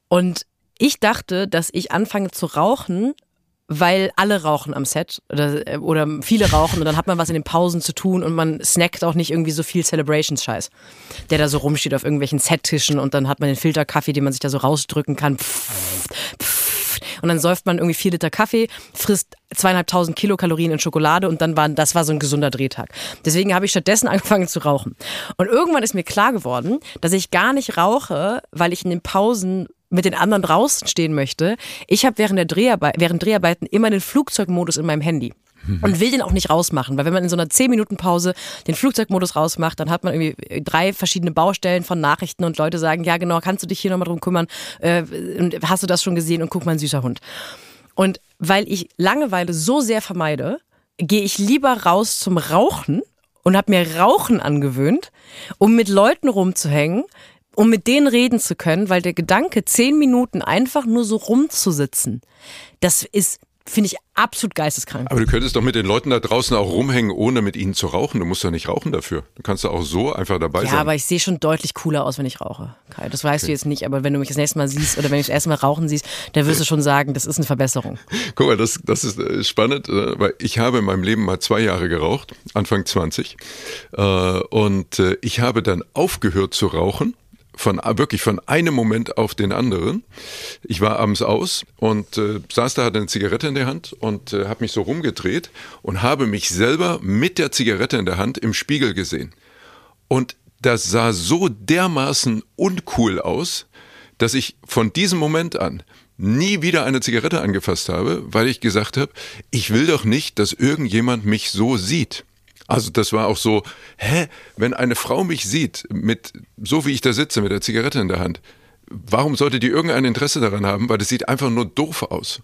Und ich dachte, dass ich anfange zu rauchen, weil alle rauchen am Set oder, oder viele rauchen und dann hat man was in den Pausen zu tun und man snackt auch nicht irgendwie so viel Celebrations-Scheiß, der da so rumsteht auf irgendwelchen Set-Tischen und dann hat man den Filterkaffee, den man sich da so rausdrücken kann. Pff, pff, und dann säuft man irgendwie vier Liter Kaffee, frisst zweieinhalbtausend Kilokalorien in Schokolade und dann war das war so ein gesunder Drehtag. Deswegen habe ich stattdessen angefangen zu rauchen. Und irgendwann ist mir klar geworden, dass ich gar nicht rauche, weil ich in den Pausen mit den anderen draußen stehen möchte. Ich habe während der Dreharbeit, während Dreharbeiten immer den Flugzeugmodus in meinem Handy und will den auch nicht rausmachen, weil wenn man in so einer 10 Minuten Pause den Flugzeugmodus rausmacht, dann hat man irgendwie drei verschiedene Baustellen von Nachrichten und Leute sagen, ja genau, kannst du dich hier nochmal drum kümmern, äh, hast du das schon gesehen und guck mal, ein süßer Hund. Und weil ich Langeweile so sehr vermeide, gehe ich lieber raus zum Rauchen und habe mir Rauchen angewöhnt, um mit Leuten rumzuhängen, um mit denen reden zu können, weil der Gedanke, zehn Minuten einfach nur so rumzusitzen, das ist finde ich absolut geisteskrank. Aber du könntest doch mit den Leuten da draußen auch rumhängen, ohne mit ihnen zu rauchen. Du musst doch nicht rauchen dafür. Du kannst doch auch so einfach dabei ja, sein. Ja, aber ich sehe schon deutlich cooler aus, wenn ich rauche. Kai, das weißt okay. du jetzt nicht, aber wenn du mich das nächste Mal siehst oder wenn du das erste Mal rauchen siehst, dann wirst du schon sagen, das ist eine Verbesserung. Guck mal, das, das ist äh, spannend, äh, weil ich habe in meinem Leben mal zwei Jahre geraucht, Anfang 20. Äh, und ich habe dann aufgehört zu rauchen von wirklich von einem Moment auf den anderen. Ich war abends aus und äh, saß da, hatte eine Zigarette in der Hand und äh, habe mich so rumgedreht und habe mich selber mit der Zigarette in der Hand im Spiegel gesehen. Und das sah so dermaßen uncool aus, dass ich von diesem Moment an nie wieder eine Zigarette angefasst habe, weil ich gesagt habe, ich will doch nicht, dass irgendjemand mich so sieht. Also das war auch so, hä, wenn eine Frau mich sieht, mit so wie ich da sitze, mit der Zigarette in der Hand, warum sollte die irgendein Interesse daran haben? Weil das sieht einfach nur doof aus.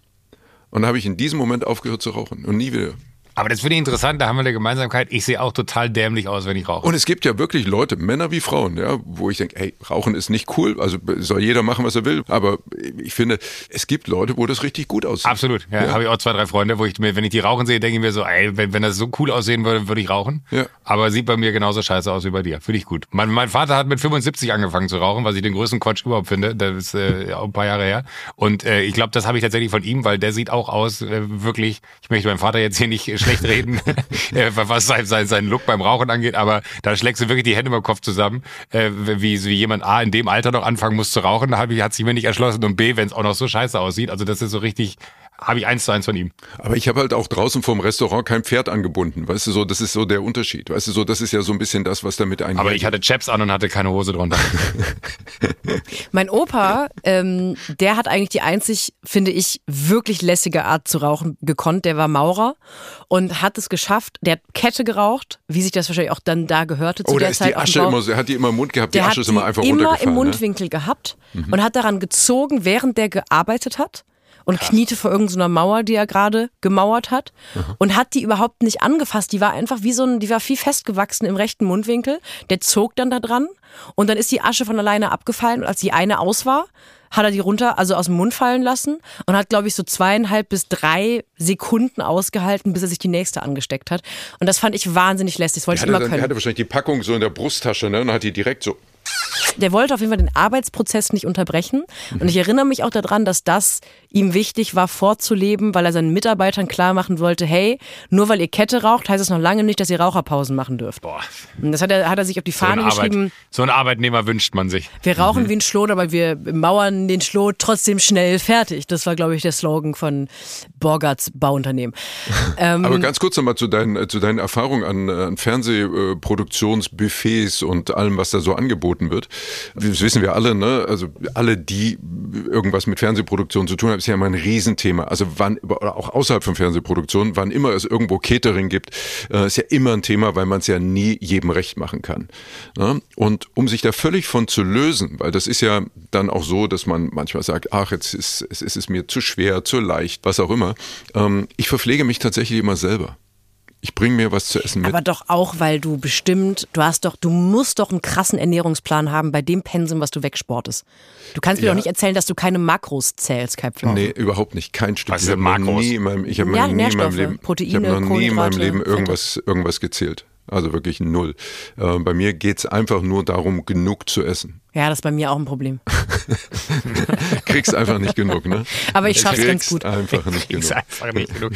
Und da habe ich in diesem Moment aufgehört zu rauchen und nie wieder. Aber das finde ich interessant, da haben wir eine Gemeinsamkeit. Ich sehe auch total dämlich aus, wenn ich rauche. Und es gibt ja wirklich Leute, Männer wie Frauen, ja, wo ich denke, hey, Rauchen ist nicht cool, also soll jeder machen, was er will. Aber ich finde, es gibt Leute, wo das richtig gut aussieht. Absolut. Ja, ja. habe ich auch zwei, drei Freunde, wo ich mir, wenn ich die rauchen sehe, denke ich mir so, ey, wenn, wenn das so cool aussehen würde, würde ich rauchen. Ja. Aber sieht bei mir genauso scheiße aus wie bei dir. Finde ich gut. Mein, mein Vater hat mit 75 angefangen zu rauchen, was ich den größten Quatsch überhaupt finde. Das ist äh, auch ein paar Jahre her. Und äh, ich glaube, das habe ich tatsächlich von ihm, weil der sieht auch aus, äh, wirklich, ich möchte meinem Vater jetzt hier nicht schlecht reden. was sein, sein, sein Look beim Rauchen angeht, aber da schlägst du wirklich die Hände im Kopf zusammen, äh, wie, wie jemand A in dem Alter noch anfangen muss zu rauchen, da hat sich mir nicht erschlossen. Und B, wenn es auch noch so scheiße aussieht, also das ist so richtig habe ich eins zu eins von ihm. Aber ich habe halt auch draußen vorm Restaurant kein Pferd angebunden. Weißt du so, das ist so der Unterschied. Weißt du so, das ist ja so ein bisschen das, was damit eingeht. Aber ich hatte Chaps an und hatte keine Hose drunter. mein Opa, ähm, der hat eigentlich die einzig, finde ich, wirklich lässige Art zu rauchen gekonnt. Der war Maurer und hat es geschafft. Der hat Kette geraucht, wie sich das wahrscheinlich auch dann da gehörte zu oh, der ist Zeit. Die Asche immer, hat die immer im Mund gehabt. Der die Asche ist immer einfach immer im ne? Mundwinkel ne? gehabt mhm. und hat daran gezogen, während der gearbeitet hat und Krass. kniete vor irgendeiner Mauer, die er gerade gemauert hat Aha. und hat die überhaupt nicht angefasst. Die war einfach wie so ein, die war viel festgewachsen im rechten Mundwinkel. Der zog dann da dran und dann ist die Asche von alleine abgefallen und als die eine aus war, hat er die runter, also aus dem Mund fallen lassen und hat, glaube ich, so zweieinhalb bis drei Sekunden ausgehalten, bis er sich die nächste angesteckt hat. Und das fand ich wahnsinnig lästig. Das wollte ich immer dann, können. Er hatte wahrscheinlich die Packung so in der Brusttasche ne, und hat die direkt so der wollte auf jeden Fall den Arbeitsprozess nicht unterbrechen. Und ich erinnere mich auch daran, dass das ihm wichtig war, vorzuleben, weil er seinen Mitarbeitern klar machen wollte, hey, nur weil ihr Kette raucht, heißt es noch lange nicht, dass ihr Raucherpausen machen dürft. Boah. Und das hat er, hat er sich auf die Fahne so geschrieben. Arbeit, so einen Arbeitnehmer wünscht man sich. Wir rauchen mhm. wie ein Schlot, aber wir mauern den Schlot trotzdem schnell fertig. Das war, glaube ich, der Slogan von Borgarts Bauunternehmen. ähm, aber ganz kurz nochmal zu deinen, zu deinen Erfahrungen an, an Fernsehproduktionsbuffets und allem, was da so angeboten wird das wissen wir alle, ne? Also alle, die irgendwas mit Fernsehproduktion zu tun haben, ist ja immer ein Riesenthema. Also wann, auch außerhalb von Fernsehproduktion, wann immer es irgendwo Catering gibt, äh, ist ja immer ein Thema, weil man es ja nie jedem recht machen kann. Ne? Und um sich da völlig von zu lösen, weil das ist ja dann auch so, dass man manchmal sagt, ach, jetzt ist, es ist mir zu schwer, zu leicht, was auch immer. Ähm, ich verpflege mich tatsächlich immer selber ich bringe mir was zu essen mit. Aber doch auch, weil du bestimmt, du hast doch, du musst doch einen krassen Ernährungsplan haben bei dem Pensum, was du wegsportest. Du kannst mir ja. doch nicht erzählen, dass du keine Makros zählst, Kai Pflaume. Nee, überhaupt nicht. Kein Stück. Was ich habe noch nie in meinem, ich habe ja, nie in meinem Leben, Proteine, ich habe noch nie in meinem Leben irgendwas, irgendwas gezählt. Also wirklich null. Äh, bei mir geht's einfach nur darum, genug zu essen. Ja, das ist bei mir auch ein Problem. Kriegst einfach nicht genug, ne? Aber ich schaff's ganz Kriegst gut. einfach nicht Kriegst genug. einfach nicht genug.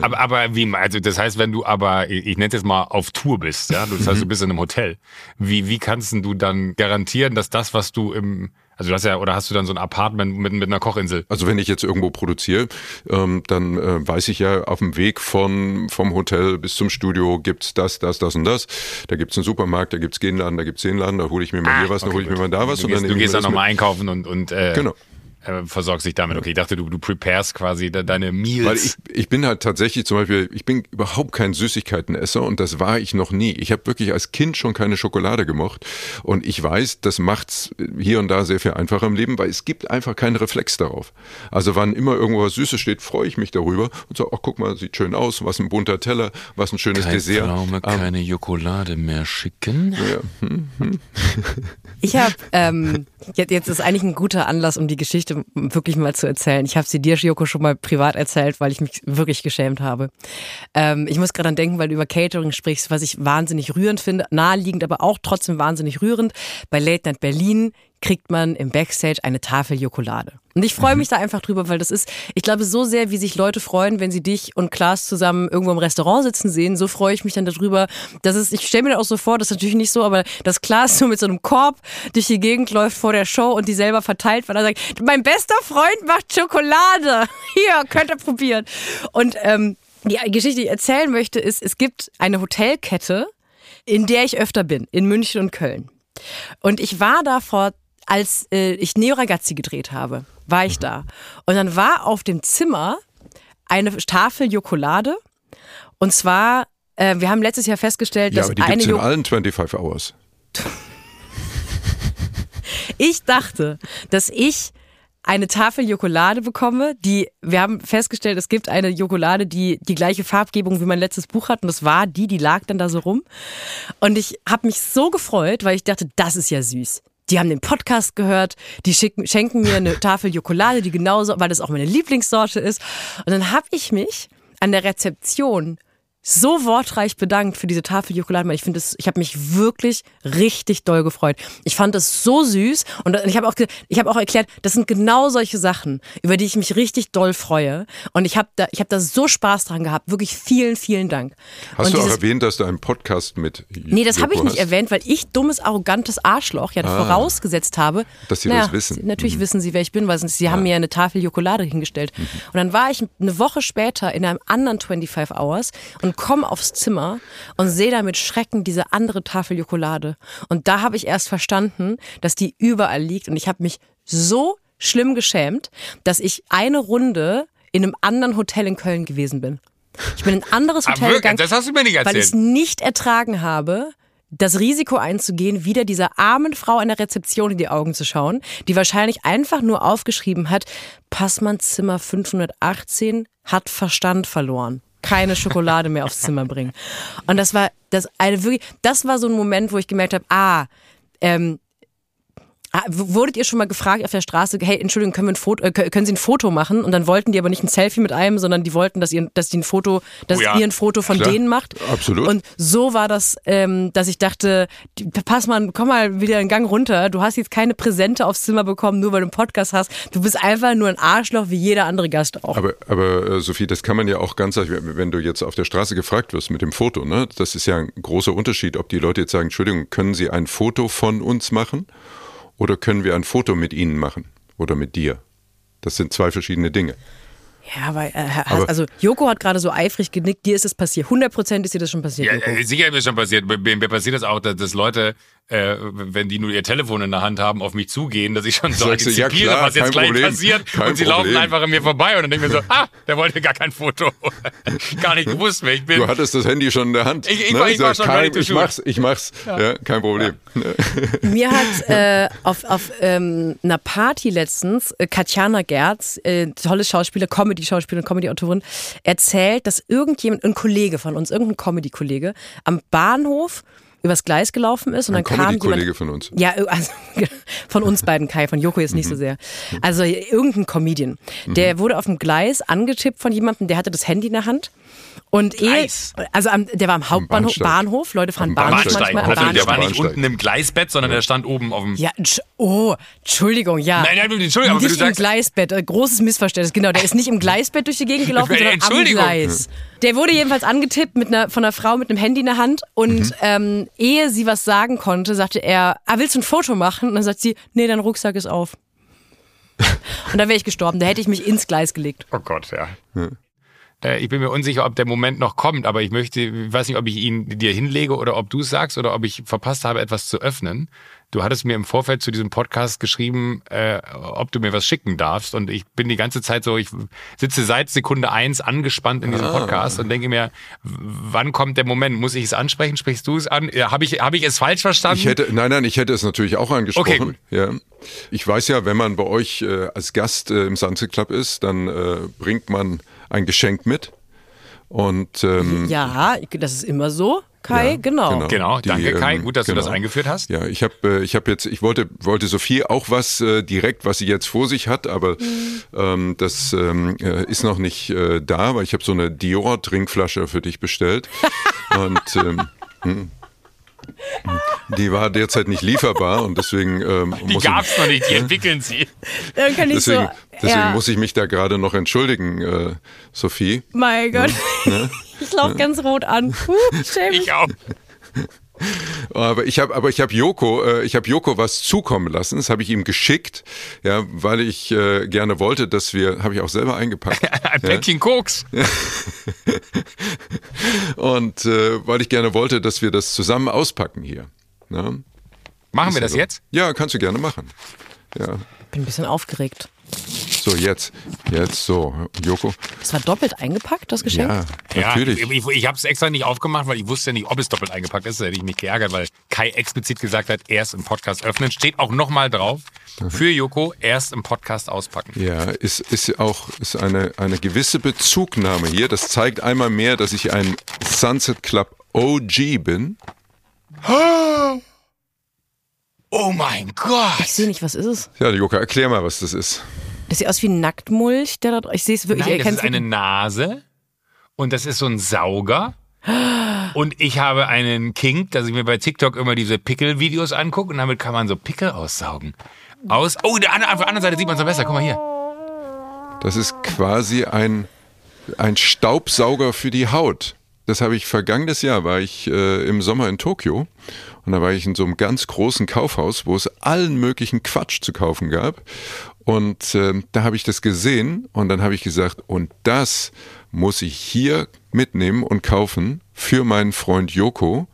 Aber, aber wie, also das heißt, wenn du aber, ich, ich nenne es jetzt mal auf Tour bist, ja, das heißt, du bist in einem Hotel, wie, wie kannst denn du dann garantieren, dass das, was du im, also du hast ja, oder hast du dann so ein Apartment mit, mit einer Kochinsel? Also wenn ich jetzt irgendwo produziere, ähm, dann äh, weiß ich ja, auf dem Weg von, vom Hotel bis zum Studio gibt's das, das, das und das. Da gibt's einen Supermarkt, da gibt's den Laden, da gibt's den Laden, da hole ich mir mal hier was, dann hole ich mir mal da was. Du und gehst, dann du gehst dann nochmal einkaufen und, und äh, Genau. Äh, versorgst dich damit. Okay, ich dachte, du, du preparest quasi de, deine Meals. Weil ich, ich bin halt tatsächlich zum Beispiel, ich bin überhaupt kein Süßigkeitenesser und das war ich noch nie. Ich habe wirklich als Kind schon keine Schokolade gemocht und ich weiß, das macht's hier und da sehr viel einfacher im Leben, weil es gibt einfach keinen Reflex darauf. Also wann immer irgendwo was Süßes steht, freue ich mich darüber und sage, ach guck mal, sieht schön aus, was ein bunter Teller, was ein schönes Dessert. Ähm, keine Jokolade mehr schicken. ja, hm. Ich habe, ähm, jetzt, jetzt ist eigentlich ein guter Anlass, um die Geschichte wirklich mal zu erzählen. Ich habe sie dir, Joko, schon mal privat erzählt, weil ich mich wirklich geschämt habe. Ähm, ich muss gerade an denken, weil du über Catering sprichst, was ich wahnsinnig rührend finde, naheliegend, aber auch trotzdem wahnsinnig rührend. Bei Late Night Berlin kriegt man im Backstage eine Tafel Jokolade. Und ich freue mich da einfach drüber, weil das ist, ich glaube, so sehr, wie sich Leute freuen, wenn sie dich und Klaas zusammen irgendwo im Restaurant sitzen sehen, so freue ich mich dann darüber. Das ist, ich stelle mir das auch so vor, das ist natürlich nicht so, aber dass Klaas so mit so einem Korb durch die Gegend läuft vor der Show und die selber verteilt, weil er sagt, mein bester Freund macht Schokolade. Hier, könnt ihr probieren. Und ähm, die Geschichte, die ich erzählen möchte, ist, es gibt eine Hotelkette, in der ich öfter bin, in München und Köln. Und ich war da vor, als äh, ich Neo Ragazzi gedreht habe, war ich da. Und dann war auf dem Zimmer eine Tafel Jokolade. Und zwar, äh, wir haben letztes Jahr festgestellt, ja dass aber die eine gibt's in Jo- allen 25 Hours. Ich dachte, dass ich eine Tafel Jokolade bekomme, die, wir haben festgestellt, es gibt eine Jokolade, die die gleiche Farbgebung wie mein letztes Buch hat und das war die, die lag dann da so rum. Und ich habe mich so gefreut, weil ich dachte, das ist ja süß. Die haben den Podcast gehört, die schicken, schenken mir eine Tafel Jokolade, die genauso, weil das auch meine Lieblingssorte ist. Und dann habe ich mich an der Rezeption so wortreich bedankt für diese Tafel Jokolade. Ich finde es, ich habe mich wirklich richtig doll gefreut. Ich fand das so süß und ich habe auch, ich habe auch erklärt, das sind genau solche Sachen, über die ich mich richtig doll freue. Und ich habe da, ich habe da so Spaß dran gehabt. Wirklich vielen, vielen Dank. Hast und du auch erwähnt, dass du einen Podcast mit Nee, das habe ich nicht hast? erwähnt, weil ich dummes, arrogantes Arschloch ja vorausgesetzt habe. Dass sie naja, das wissen. Natürlich wissen sie, wer ich bin, weil sie haben mir eine Tafel Jokolade hingestellt. Und dann war ich eine Woche später in einem anderen 25 Hours und komme aufs Zimmer und sehe da mit Schrecken diese andere Tafel Jokolade. Und da habe ich erst verstanden, dass die überall liegt. Und ich habe mich so schlimm geschämt, dass ich eine Runde in einem anderen Hotel in Köln gewesen bin. Ich bin in ein anderes Ah, Hotel wirklich? gegangen Das hast du mir nicht weil ich es erzählt. nicht ertragen habe, das Risiko einzugehen, wieder dieser armen Frau an der Rezeption in die Augen zu schauen, die wahrscheinlich einfach nur aufgeschrieben hat, Passmann Zimmer 518 hat Verstand verloren. Keine Schokolade mehr aufs Zimmer bringen. Und das war das eine wirklich, das war so ein Moment, wo ich gemerkt habe, ah, ähm, Wurdet ihr schon mal gefragt auf der Straße, hey, Entschuldigung, können, wir ein Foto, äh, kö- können Sie ein Foto machen? Und dann wollten die aber nicht ein Selfie mit einem, sondern die wollten, dass ihr, dass die ein Foto, dass Oh ja. ihr ein Foto von Klar. denen macht. Absolut. Und so war das, ähm, dass ich dachte, pass mal, komm mal wieder einen Gang runter. Du hast jetzt keine Präsente aufs Zimmer bekommen, nur weil du einen Podcast hast. Du bist einfach nur ein Arschloch wie jeder andere Gast auch. Aber, aber äh, Sophie, das kann man ja auch ganz, wenn du jetzt auf der Straße gefragt wirst mit dem Foto, ne, das ist ja ein großer Unterschied, ob die Leute jetzt sagen, Entschuldigung, können Sie ein Foto von uns machen oder können wir ein Foto mit Ihnen machen oder mit dir? Das sind zwei verschiedene Dinge. ja, aber, äh, Aber- also Joko hat gerade so eifrig genickt, dir ist es passiert. 100% ist dir das schon passiert, Ja, Joko. sicher ist mir schon passiert. Mir, mir passiert das auch, dass, dass Leute, äh, wenn die nur ihr Telefon in der Hand haben, auf mich zugehen, dass ich schon so Sagst ja, antizipiere, klar, was jetzt gleich Problem, passiert. kein und sie Problem. laufen einfach an mir vorbei und dann denke ich mir so, ah, der wollte gar kein Foto. gar nicht gewusst, wer ich bin. Du hattest das Handy schon in der Hand. Ich- ich war- ich war Sag, schon kein, ich mach's, ich mach's. Ja. kein Problem. Mir hat äh, auf, auf ähm, einer Party letztens äh, Katjana Gerz, äh, tolle Schauspieler, Comedy-Schauspielerin, Comedy-Autorin, erzählt, dass irgendjemand, ein Kollege von uns, irgendein Comedy-Kollege, am Bahnhof übers Gleis gelaufen ist und Ein dann kam Comedy-Kollege jemand, von uns. ja, also von uns beiden, Kai, von Joko jetzt nicht so sehr. Also irgendein Comedian. Der wurde auf dem Gleis angetippt von jemandem, der hatte das Handy in der Hand Und eh, also am, der war am Hauptbahnhof, Bahnsteig. Bahnhof, Leute fahren Bahnhof Bahnsteig. manchmal. Also, der war nicht Bahnsteig. unten im Gleisbett, sondern der stand oben auf dem. Ja, oh, Entschuldigung, ja. Nein, nein, Entschuldigung, nicht du im. Gleisbett, äh, großes Missverständnis. Genau, der ist nicht im Gleisbett durch die Gegend gelaufen, sondern am. Gleis. Der wurde jedenfalls angetippt mit einer, von einer Frau mit einem Handy in der Hand und Mhm. ähm, ehe sie was sagen konnte, sagte er, ah, willst du ein Foto machen? Und dann sagt sie, nee, dein Rucksack ist auf. und da wäre ich gestorben, da hätte ich mich ins Gleis gelegt. Oh Gott, ja. Äh, Ich bin mir unsicher, ob der Moment noch kommt, aber ich möchte, ich weiß nicht, ob ich ihn dir hinlege oder ob du es sagst oder ob ich verpasst habe, etwas zu öffnen. Du hattest mir im Vorfeld zu diesem Podcast geschrieben, äh, ob du mir was schicken darfst. Und ich bin die ganze Zeit so, ich sitze seit Sekunde eins angespannt in diesem Podcast und denke mir, wann kommt der Moment? Muss ich es ansprechen? Sprichst du es an? Ja, Habe ich, hab ich es falsch verstanden? Ich hätte, nein, nein, ich hätte es natürlich auch angesprochen. Okay, gut. Ja. Ich weiß ja, wenn man bei euch äh, als Gast äh, im Sunset Club ist, dann äh, bringt man ein Geschenk mit. Und ähm, Ja, das ist immer so, Kai, Ja, genau. genau. genau, Die, danke Kai, ähm, gut, dass du genau. das eingeführt hast. ja, ich habe äh, ich hab jetzt, ich wollte, wollte Sophie auch was äh, direkt, was sie jetzt vor sich hat, aber ähm, das ähm, äh, ist noch nicht äh, da, weil ich habe so eine Dior-Trinkflasche für dich bestellt. Und ähm, hm. Die war derzeit nicht lieferbar und deswegen ähm, Die muss ich, gab's noch nicht, die entwickeln sie. Dann kann ich Deswegen, so, deswegen ja, muss ich mich da gerade noch entschuldigen, äh, Sophie. mein Gott, ich laufe ganz rot an. Mich. Ich auch. Aber ich habe, aber ich habe Joko, äh, ich habe Joko was zukommen lassen. Das habe ich ihm geschickt, ja, weil ich äh, gerne wollte, dass wir, habe ich auch selber eingepackt. Ein Päckchen Koks. Und äh, weil ich gerne wollte, dass wir das zusammen auspacken hier. Ne? Machen wir das So. jetzt? Ja, kannst du gerne machen. Ja, bin ein bisschen aufgeregt. So jetzt, jetzt so, Joko. Das war doppelt eingepackt, das Geschenk? Ja, natürlich. Ja, ich, ich habe es extra nicht aufgemacht, weil ich wusste ja nicht, ob es doppelt eingepackt ist. Da hätte ich mich geärgert, weil Kai explizit gesagt hat, erst im Podcast öffnen. Steht auch nochmal drauf. Für Joko erst im Podcast auspacken. Ja, ist, ist auch ist eine, eine gewisse Bezugnahme hier. Das zeigt einmal mehr, dass ich ein Sunset Club OG bin. Oh mein Gott! Ich sehe nicht, was ist es? Ja, Joko, erklär mal, was das ist. Das sieht aus wie ein Nacktmulch, der da drauf. Ich sehe es wirklich. Nein, ich das ist eine. Nase und das ist so ein Sauger. Und ich habe einen Kink, dass ich mir bei TikTok immer diese Pickel-Videos angucke und damit kann man so Pickel aussaugen. Aus. Oh, der andere, auf der anderen Seite sieht man es besser. Guck mal hier. Das ist quasi ein, ein Staubsauger für die Haut. Das habe ich vergangenes Jahr, war ich äh, im Sommer in Tokio und da war ich in so einem ganz großen Kaufhaus, wo es allen möglichen Quatsch zu kaufen gab. Und ähm, da habe ich das gesehen und dann habe ich gesagt, und das muss ich hier mitnehmen und kaufen für meinen Freund Joko,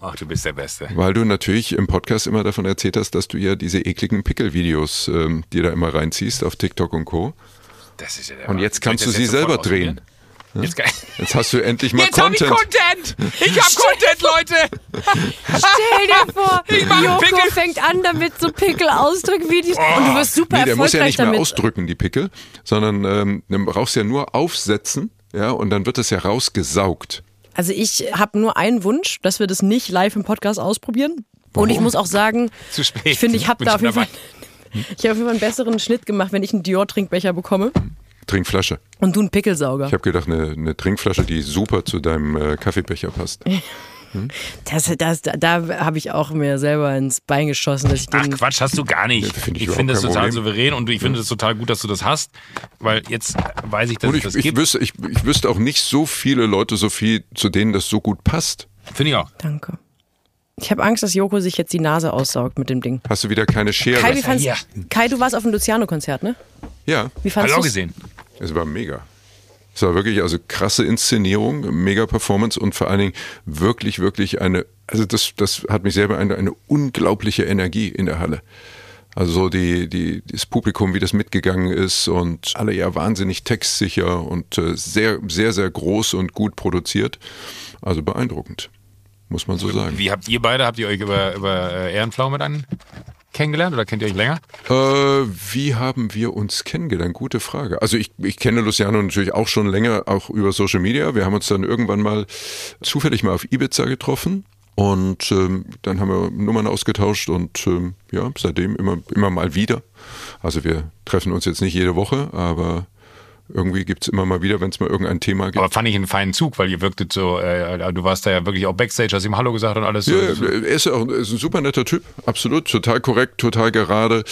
Ach, du bist der Beste. weil du natürlich im Podcast immer davon erzählt hast, dass du ja diese ekligen Pickel-Videos ähm, dir da immer reinziehst auf TikTok und Co. Das ist ja der Und jetzt kannst du sie selber drehen. Jetzt, Jetzt hast du endlich mal jetzt habe ich Content. Content! Ich habe Content, Leute! Stell dir vor, Joko Pickel. fängt an damit so Pickel-Ausdrückvideos und du wirst super Nee, der muss ja erfolgreich nicht mehr damit. ausdrücken, die Pickel, sondern ähm, dann brauchst du ja nur aufsetzen, ja, und dann wird es ja rausgesaugt. Also ich habe nur einen Wunsch, dass wir das nicht live im Podcast ausprobieren. Und ich muss auch sagen, Zu spät. ich finde, ich habe da auf jeden Fall, ich habe auf jeden Fall einen besseren Schnitt gemacht, wenn ich einen Dior-Trinkbecher bekomme Trinkflasche. und du einen Pickelsauger. Ich habe gedacht, eine, eine Trinkflasche, die super zu deinem äh, Kaffeebecher passt. Das, das, da da habe ich auch mir selber ins Bein geschossen, dass ich Ach. Quatsch, hast du gar nicht. Ja, finde ich ich finde das total Problem. souverän und ich finde es total gut, dass du das hast, weil jetzt weiß ich, dass Und es ich, das ich, gibt. wüsste, ich, ich wüsste auch nicht so viele Leute, Sophie, zu denen das so gut passt. Finde ich auch. Danke. Ich habe Angst, dass Joko sich jetzt die Nase aussaugt mit dem Ding. Hast du wieder keine Schere? Kai, wie fandst, hier. Kai, du warst auf dem Luciano-Konzert, ne? ja, Wie Hast fandst du auch gesehen. es war mega. Es war wirklich also krasse Inszenierung, mega Performance und vor allen Dingen wirklich, wirklich eine, also das, das hat mich selber eine, eine unglaubliche Energie in der Halle. Also so die, die, das Publikum, wie das mitgegangen ist und alle ja wahnsinnig textsicher und äh, sehr, sehr, sehr groß und gut produziert. Also beeindruckend, muss man so sagen. Wie habt ihr beide, habt ihr euch über, über äh, Ehrenpflaume dann kennengelernt oder kennt ihr euch länger? Äh, wie haben wir uns kennengelernt? Gute Frage. Also ich, ich kenne Luciano natürlich auch schon länger, auch über Social Media. Wir haben uns dann irgendwann mal zufällig mal auf Ibiza getroffen und ähm, dann haben wir Nummern ausgetauscht und ähm, ja, seitdem immer, immer mal wieder. Also wir treffen uns jetzt nicht jede Woche, aber irgendwie gibt's immer mal wieder, wenn es mal irgendein Thema gibt. Aber fand ich einen feinen Zug, weil ihr wirktet so, äh, du warst da ja wirklich auch Backstage, hast ihm Hallo gesagt und alles. Ja, so. er ist, auch, ist ein super netter Typ, absolut, total korrekt, total gerade.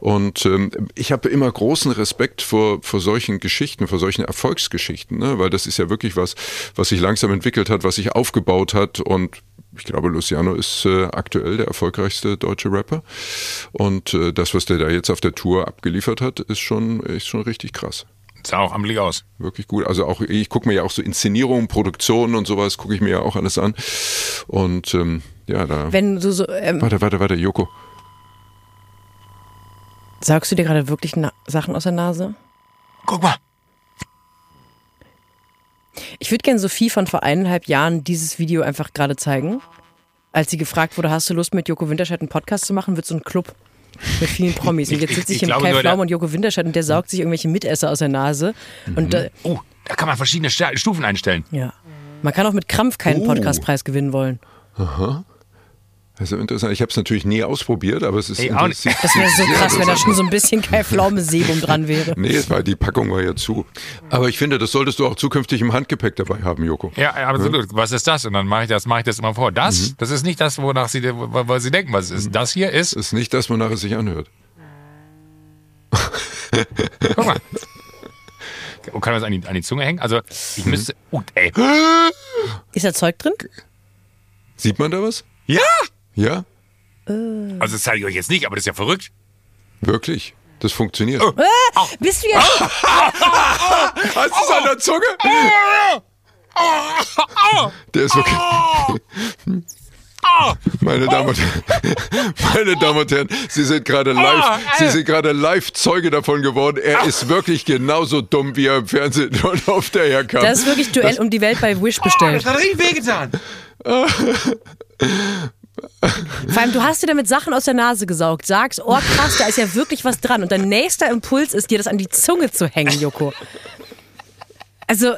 Und ähm, ich habe immer großen Respekt vor, vor solchen Geschichten, vor solchen Erfolgsgeschichten, ne? weil das ist ja wirklich was, was sich langsam entwickelt hat, was sich aufgebaut hat und ich glaube, Luciano ist äh, aktuell der erfolgreichste deutsche Rapper. Und äh, das, was der da jetzt auf der Tour abgeliefert hat, ist schon, ist schon richtig krass. Sah auch amtlich aus. Wirklich gut. Also auch, ich gucke mir ja auch so Inszenierungen, Produktionen und sowas, gucke ich mir ja auch alles an. Und ähm, ja, da. Wenn du so. Ähm, warte, warte, warte, Joko. Saugst du dir gerade wirklich Na Sachen aus der Nase? Guck mal. Ich würde gerne Sophie von vor eineinhalb Jahren dieses Video einfach gerade zeigen. Als sie gefragt wurde, hast du Lust mit Joko Winterscheid einen Podcast zu machen, wird so ein Club mit vielen Promis. Und jetzt sitze ich, Ich hier mit glaube Kai Pflaume und Joko Winterscheid und der saugt sich irgendwelche Mitesser aus der Nase. Und da, Oh, da kann man verschiedene Stufen einstellen. ja. Man kann auch mit Krampf keinen Oh. Podcastpreis gewinnen wollen. Das ist interessant. Ich habe es natürlich nie ausprobiert, aber es ist Ey, auch nicht. interessiert. Das wäre so krass, wenn da schon so ein bisschen Kai Pflaume Sebum dran wäre. Nee, es war, die Packung war ja zu. Aber ich finde, das solltest du auch zukünftig im Handgepäck dabei haben, Joko. Ja, absolut. Was ist das? Und dann mache ich das, mache ich das immer vor. Das, Mhm. das ist nicht das, wonach sie, wo sie denken, was es ist. Das hier ist, Das ist nicht das, wonach es sich anhört. guck mal. Und kann man das an die, an die Zunge hängen? Also, ich Mhm. müsste, uh, ey. Ist da Zeug drin? Sieht man da was? Ja! Ja? Also, das zeige ich euch jetzt nicht, aber das ist ja verrückt. Wirklich? Das funktioniert. Oh. Bist du jetzt. Hast du es an der Zunge? Der ist wirklich. Meine Damen und Herren, meine Damen und Herren, Sie sind gerade live, Sie sind gerade live Zeuge davon geworden. Er ist wirklich genauso dumm, wie er im Fernsehen und auf der herkam. Das ist wirklich Duell um die Welt bei Wish bestellt. hat richtig wehgetan. Vor allem, du hast dir damit Sachen aus der Nase gesaugt, sagst, oh krass, da ist ja wirklich was dran. Und dein nächster Impuls ist, dir das an die Zunge zu hängen, Joko. Also,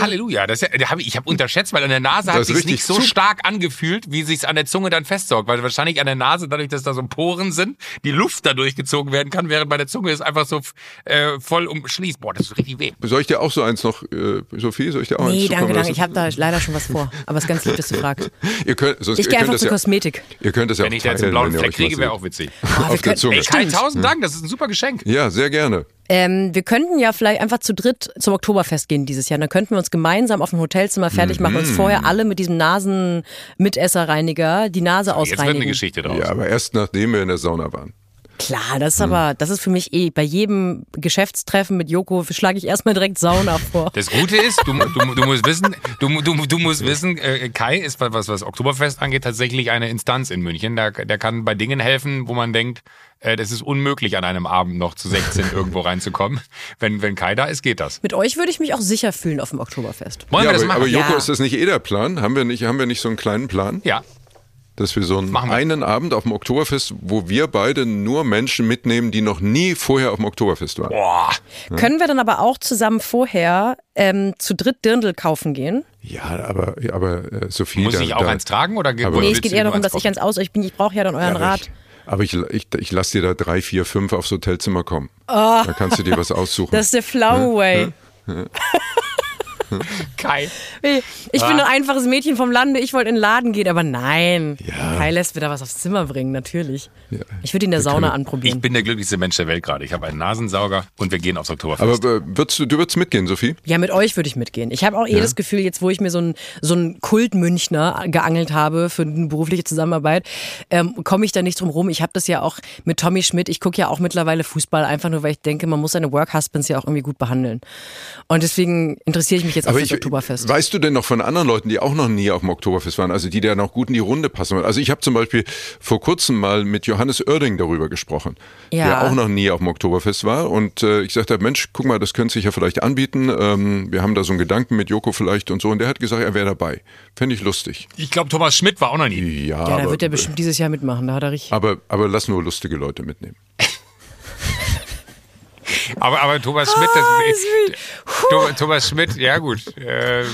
Halleluja. Das ist ja, hab ich ich habe unterschätzt, weil an der Nase hat ist sich nicht so zu- stark angefühlt, wie sich's an der Zunge dann festsaugt. Weil wahrscheinlich an der Nase, dadurch, dass da so Poren sind, die Luft da durchgezogen werden kann, während bei der Zunge es einfach so äh, voll umschließt. Boah, das ist richtig weh. Soll ich dir auch so eins noch, äh, Sophie, soll ich dir auch eins nee, zukommen danke, danke. Ich habe da leider schon was vor. Aber es ist ganz lieb, dass du fragst. Ihr könnt, sonst, Ich gehe einfach zur ja, Kosmetik. ihr könnt das ja Wenn auch ich da jetzt einen blauen Fleck kriege, wäre auch witzig. wir Auf der können- Zunge. Ey, Kai, tausend Dank, das ist ein super Geschenk. Ja, sehr gerne. Ähm, wir könnten ja vielleicht einfach zu dritt zum Oktoberfest gehen dieses Jahr. Dann könnten wir uns gemeinsam auf dem Hotelzimmer fertig machen, Mhm. uns vorher alle mit diesem Nasen-Mitesserreiniger die Nase Jetzt wird eine ausreinigen. Geschichte draus. Ja, aber erst nachdem wir in der Sauna waren. Klar, das ist aber, das ist für mich eh, bei jedem Geschäftstreffen mit Joko schlage ich erstmal direkt Sauna vor. Das Gute ist, du, du, du musst wissen, du, du, du musst wissen, äh, Kai ist, was, was Oktoberfest angeht, tatsächlich eine Instanz in München. Der, der kann bei Dingen helfen, wo man denkt, äh, das ist unmöglich, an einem Abend noch zu 16 irgendwo reinzukommen. Wenn, wenn Kai da ist, geht das. Mit euch würde ich mich auch sicher fühlen auf dem Oktoberfest. Wollen ja, wir das aber, machen? aber Joko, Ja. ist das nicht eh der Plan? Haben wir nicht, haben wir nicht so einen kleinen Plan? ja. Dass wir so einen, wir. einen Abend auf dem Oktoberfest, wo wir beide nur Menschen mitnehmen, die noch nie vorher auf dem Oktoberfest waren. Boah. Können wir dann aber auch zusammen vorher ähm, zu dritt Dirndl kaufen gehen? Ja, aber, aber äh, Sophie. Muss da, ich auch da, eins tragen oder Aber- Nee, es geht eher darum, eins dass ich ans Aus, ich bin, ich brauche ja dann euren aber Rat. ich, aber ich, ich, ich lasse dir da drei, vier, fünf aufs Hotelzimmer kommen. Oh. Da kannst du dir was aussuchen. Das ist der Flower Way. Kai. Ich Ah. bin ein einfaches Mädchen vom Lande, ich wollte in den Laden gehen, aber nein. Ja. Kai lässt wieder was aufs Zimmer bringen, natürlich. Ja. Ich würde ihn in der Sauna Ich anprobieren. bin der glücklichste Mensch der Welt gerade. Ich habe einen Nasensauger und wir gehen aufs Oktoberfest. aber äh, würdest du, du würdest mitgehen, Sophie? Ja, mit euch würde ich mitgehen. Ich habe auch eh das Gefühl, jetzt wo ich mir so einen so einen Kultmünchner geangelt habe für eine berufliche Zusammenarbeit, ähm, komme ich da nicht drum rum. Ich habe das ja auch mit Tommy Schmidt. Ich gucke ja auch mittlerweile Fußball, einfach nur, weil ich denke, man muss seine Work-Husbands ja auch irgendwie gut behandeln. Und deswegen interessiere ich mich jetzt Aber auf das Oktoberfest. weißt du denn noch von anderen Leuten, die auch noch nie auf dem Oktoberfest waren, also die da noch gut in die Runde passen? Also ich habe zum Beispiel vor kurzem mal mit Johannes Oerding darüber gesprochen, Ja. der auch noch nie auf dem Oktoberfest war und äh, ich sagte, Mensch, guck mal, das könnte sich ja vielleicht anbieten. Ähm, wir haben da so einen Gedanken mit Joko vielleicht und so und der hat gesagt, er wäre dabei. Fände ich lustig. ich glaube, Thomas Schmidt war auch noch nie. Ja, ja, da aber, wird er bestimmt dieses Jahr mitmachen. Da hat er richtig. aber, aber lass nur lustige Leute mitnehmen. Aber, aber Thomas Schmidt, das, Tho- Thomas Schmidt, ja gut. Äh,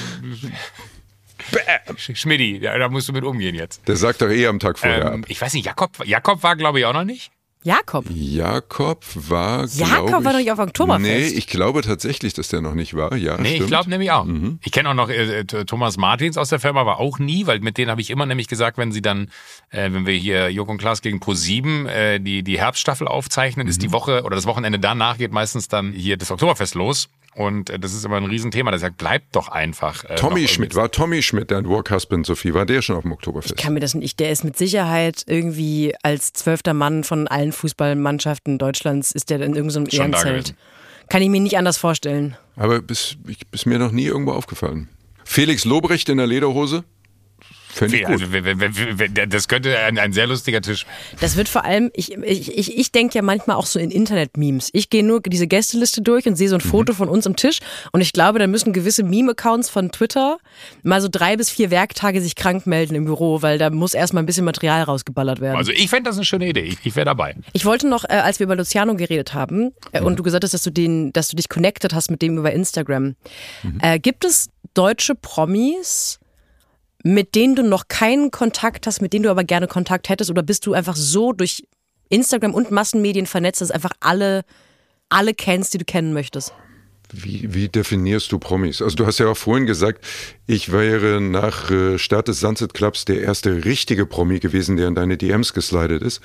Sch- Schmidti, da musst du mit umgehen jetzt. Der sagt doch eh am Tag vorher Ähm, ab. ich weiß nicht, Jakob, Jakob war glaube ich auch noch nicht. Jakob. Jakob war. Jakob ich, war doch nicht auf Oktoberfest. Nee, ich glaube tatsächlich, dass der noch nicht war. Ja, Nee, stimmt. ich glaube nämlich auch. Ich kenne auch noch äh, äh, Thomas Martins aus der Firma, war auch nie, weil mit denen habe ich immer nämlich gesagt, wenn sie dann, äh, wenn wir hier Joko und Klaas gegen Pro7 äh, die, die Herbststaffel aufzeichnen, ist die Woche oder das Wochenende danach geht meistens dann hier das Oktoberfest los. Und äh, das ist immer ein Riesenthema. Das sagt, bleibt doch einfach. Äh, Tommy Schmidt, war Tommy Schmidt, dein Workhusband, Sophie, war der schon auf dem Oktoberfest? kann mir das nicht. Der ist mit Sicherheit irgendwie als zwölfter Mann von allen Fußballmannschaften Deutschlands ist der in irgendeinem da Ehrenzelt. Kann ich mir nicht anders vorstellen. Aber bis, ich, ist mir noch nie irgendwo aufgefallen. Felix Lobrecht in der Lederhose? Fände ich gut. also, wenn- wenn- wenn- das könnte ein, ein sehr lustiger Tisch. Das wird vor allem, ich, ich, ich, ich denke ja manchmal auch so in Internet-Memes. Ich gehe nur diese Gästeliste durch und sehe so ein Foto von uns am Tisch und ich glaube, da müssen gewisse Meme-Accounts von Twitter mal so drei bis vier Werktage sich krank melden im Büro, weil da muss erstmal ein bisschen Material rausgeballert werden. Also ich fände das eine schöne Idee. Ich, ich wäre dabei. Ich wollte noch, äh, als wir über Luciano geredet haben äh, und du gesagt hast, dass du den, dass du dich connected hast mit dem über Instagram. Äh, gibt es deutsche Promis, mit denen du noch keinen Kontakt hast, mit denen du aber gerne Kontakt hättest, oder bist du einfach so durch Instagram und Massenmedien vernetzt, dass einfach alle, alle kennst, die du kennen möchtest? Wie, wie definierst du Promis? Also du hast ja auch vorhin gesagt, ich wäre nach äh, Start des Sunset Clubs der erste richtige Promi gewesen, der in deine DMs geslidet ist.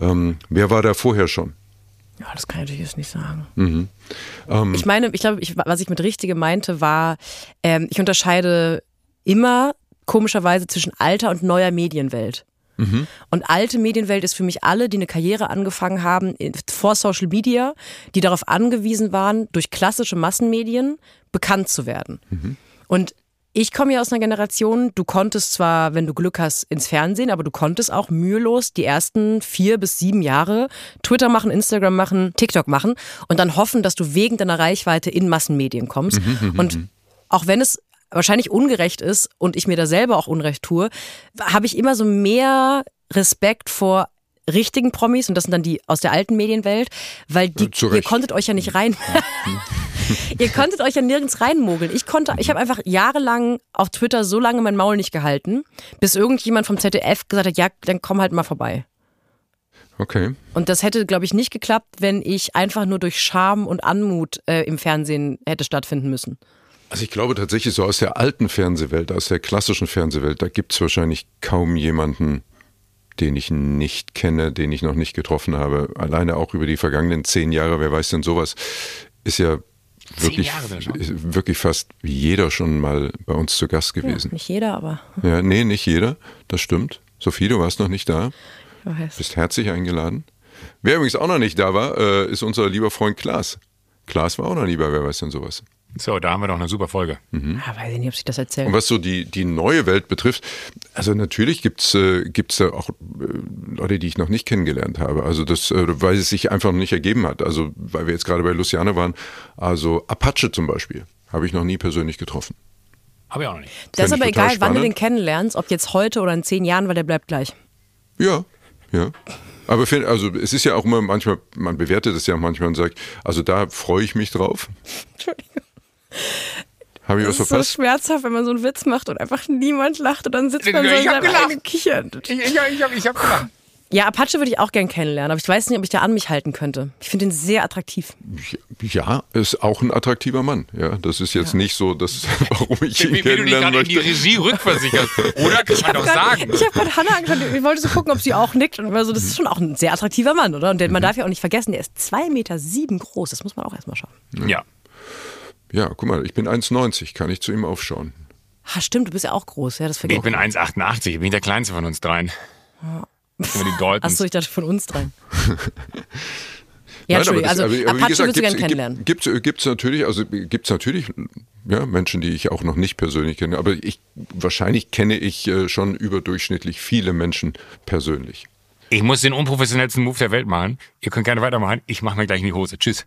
Ähm, wer war da vorher schon? Ja, das kann ich natürlich jetzt nicht sagen. ich meine, ich glaube, was ich mit Richtige meinte, war, ähm, ich unterscheide immer komischerweise zwischen alter und neuer Medienwelt. Und alte Medienwelt ist für mich alle, die eine Karriere angefangen haben vor Social Media, die darauf angewiesen waren, durch klassische Massenmedien bekannt zu werden. Und ich komme ja aus einer Generation, du konntest zwar, wenn du Glück hast, ins Fernsehen, aber du konntest auch mühelos die ersten vier bis sieben Jahre Twitter machen, Instagram machen, TikTok machen und dann hoffen, dass du wegen deiner Reichweite in Massenmedien kommst. und auch wenn es wahrscheinlich ungerecht ist und ich mir da selber auch Unrecht tue, habe ich immer so mehr Respekt vor richtigen Promis und das sind dann die aus der alten Medienwelt, weil die, Zu ihr konntet euch ja nicht rein. Ihr konntet euch ja nirgends reinmogeln. Ich konnte, ich habe einfach jahrelang auf Twitter so lange mein Maul nicht gehalten, bis irgendjemand vom ZDF gesagt hat, ja, dann komm halt mal vorbei. Okay. Und das hätte, glaube ich, nicht geklappt, wenn ich einfach nur durch Charme und Anmut äh, im Fernsehen hätte stattfinden müssen. Also ich glaube tatsächlich so aus der alten Fernsehwelt, aus der klassischen Fernsehwelt, da gibt es wahrscheinlich kaum jemanden, den ich nicht kenne, den ich noch nicht getroffen habe. Alleine auch über die vergangenen zehn Jahre, wer weiß denn sowas, ist ja wirklich, ist wirklich fast jeder schon mal bei uns zu Gast gewesen. Nicht jeder, aber Ja, nee, nicht jeder, das stimmt. Sophie, du warst noch nicht da, ich weiß. bist herzlich eingeladen. Wer übrigens auch noch nicht da war, äh, ist unser lieber Freund Klaas. Klaas war auch noch nie bei Wer weiß denn sowas. So, da haben wir doch eine super Folge. Ah, weiß ich nicht, ob sich das Und erzählt. was so die, die neue Welt betrifft, also natürlich gibt's äh, gibt's da auch äh, Leute, die ich noch nicht kennengelernt habe. Also das, äh, weil es sich einfach noch nicht ergeben hat. Also weil wir jetzt gerade bei Luciane waren, also Apache zum Beispiel, habe ich noch nie persönlich getroffen. Habe ich auch noch nicht. Das ist Fänd aber ich total egal, wann du den spannend. kennenlernst, ob jetzt heute oder in zehn Jahren, weil der bleibt gleich. Ja, ja. Aber find, also es ist ja auch immer manchmal, man bewertet es ja manchmal und sagt, also da freue ich mich drauf. Entschuldigung. Habe ich was Das ist so verpasst? schmerzhaft, wenn man so einen Witz macht und einfach niemand lacht und dann sitzt man so Ich in hab seinem Kichern. Ich, ich, ich habe ich hab gelacht. Ja, Apache würde ich auch gern kennenlernen, aber ich weiß nicht, ob ich da an mich halten könnte. Ich finde ihn sehr attraktiv. Ja, ist auch ein attraktiver Mann. Ja, das ist jetzt nicht so, dass, warum ich ihn Wie, wie kennenlernen gerade in die möchte. Regie rückversicherst. Oder kann man doch sagen. Ich habe gerade Hannah angeschaut, ich wollte so gucken, ob sie auch nickt. Und war so, das ist schon auch ein sehr attraktiver Mann, oder? Und man darf ja auch nicht vergessen, der ist zwei Meter sieben groß. Das muss man auch erstmal schauen. Ja. Ja, guck mal, ich bin 1,90, kann ich zu ihm aufschauen. Ah, stimmt, du bist ja auch groß. Ja, das vergeht. Ich bin 1,88, ich bin der kleinste von uns dreien. Über die Daltons. Achso, ich dachte von uns dreien. Ja, Nein, Entschuldigung, das- also aber- Apache gesagt, würdest du gern gibt's- kennenlernen. Gibt es gibt's natürlich, also gibt's natürlich ja, Menschen, die ich auch noch nicht persönlich kenne, aber ich wahrscheinlich kenne ich äh, schon überdurchschnittlich viele Menschen persönlich. Ich muss den unprofessionellsten Move der Welt machen. Ihr könnt gerne weitermachen. Ich mache mir gleich in die Hose. Tschüss.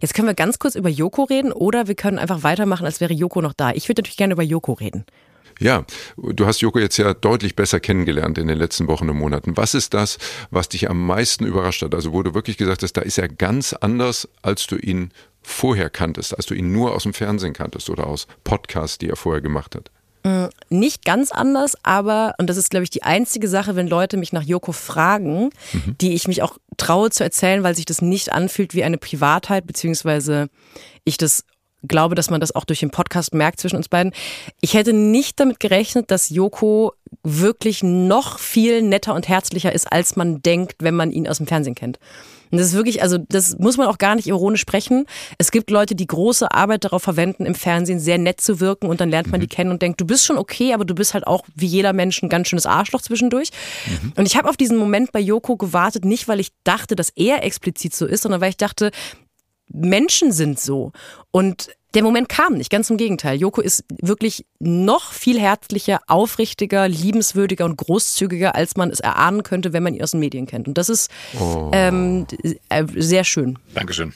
Jetzt können wir ganz kurz über Joko reden oder wir können einfach weitermachen, als wäre Joko noch da. Ich würde natürlich gerne über Joko reden. Ja, du hast Joko jetzt ja deutlich besser kennengelernt in den letzten Wochen und Monaten. Was ist das, was dich am meisten überrascht hat? Also du wirklich gesagt hast, da ist er ganz anders, als du ihn vorher kanntest, als du ihn nur aus dem Fernsehen kanntest oder aus Podcasts, die er vorher gemacht hat. Nicht ganz anders, aber, und das ist, glaube ich, die einzige Sache, wenn Leute mich nach Joko fragen, Mhm. die ich mich auch traue zu erzählen, weil sich das nicht anfühlt wie eine Privatheit, beziehungsweise ich das glaube, dass man das auch durch den Podcast merkt zwischen uns beiden. Ich hätte nicht damit gerechnet, dass Joko wirklich noch viel netter und herzlicher ist, als man denkt, wenn man ihn aus dem Fernsehen kennt. Und das ist wirklich, also das muss man auch gar nicht ironisch sprechen. Es gibt Leute, die große Arbeit darauf verwenden, im Fernsehen sehr nett zu wirken und dann lernt man die kennen und denkt, du bist schon okay, aber du bist halt auch wie jeder Mensch ein ganz schönes Arschloch zwischendurch. Und ich habe auf diesen Moment bei Joko gewartet, nicht weil ich dachte, dass er explizit so ist, sondern weil ich dachte, Menschen sind so. Und der Moment kam nicht, ganz im Gegenteil. Joko ist wirklich noch viel herzlicher, aufrichtiger, liebenswürdiger und großzügiger, als man es erahnen könnte, wenn man ihn aus den Medien kennt. Und das ist ähm, äh, sehr schön. Dankeschön.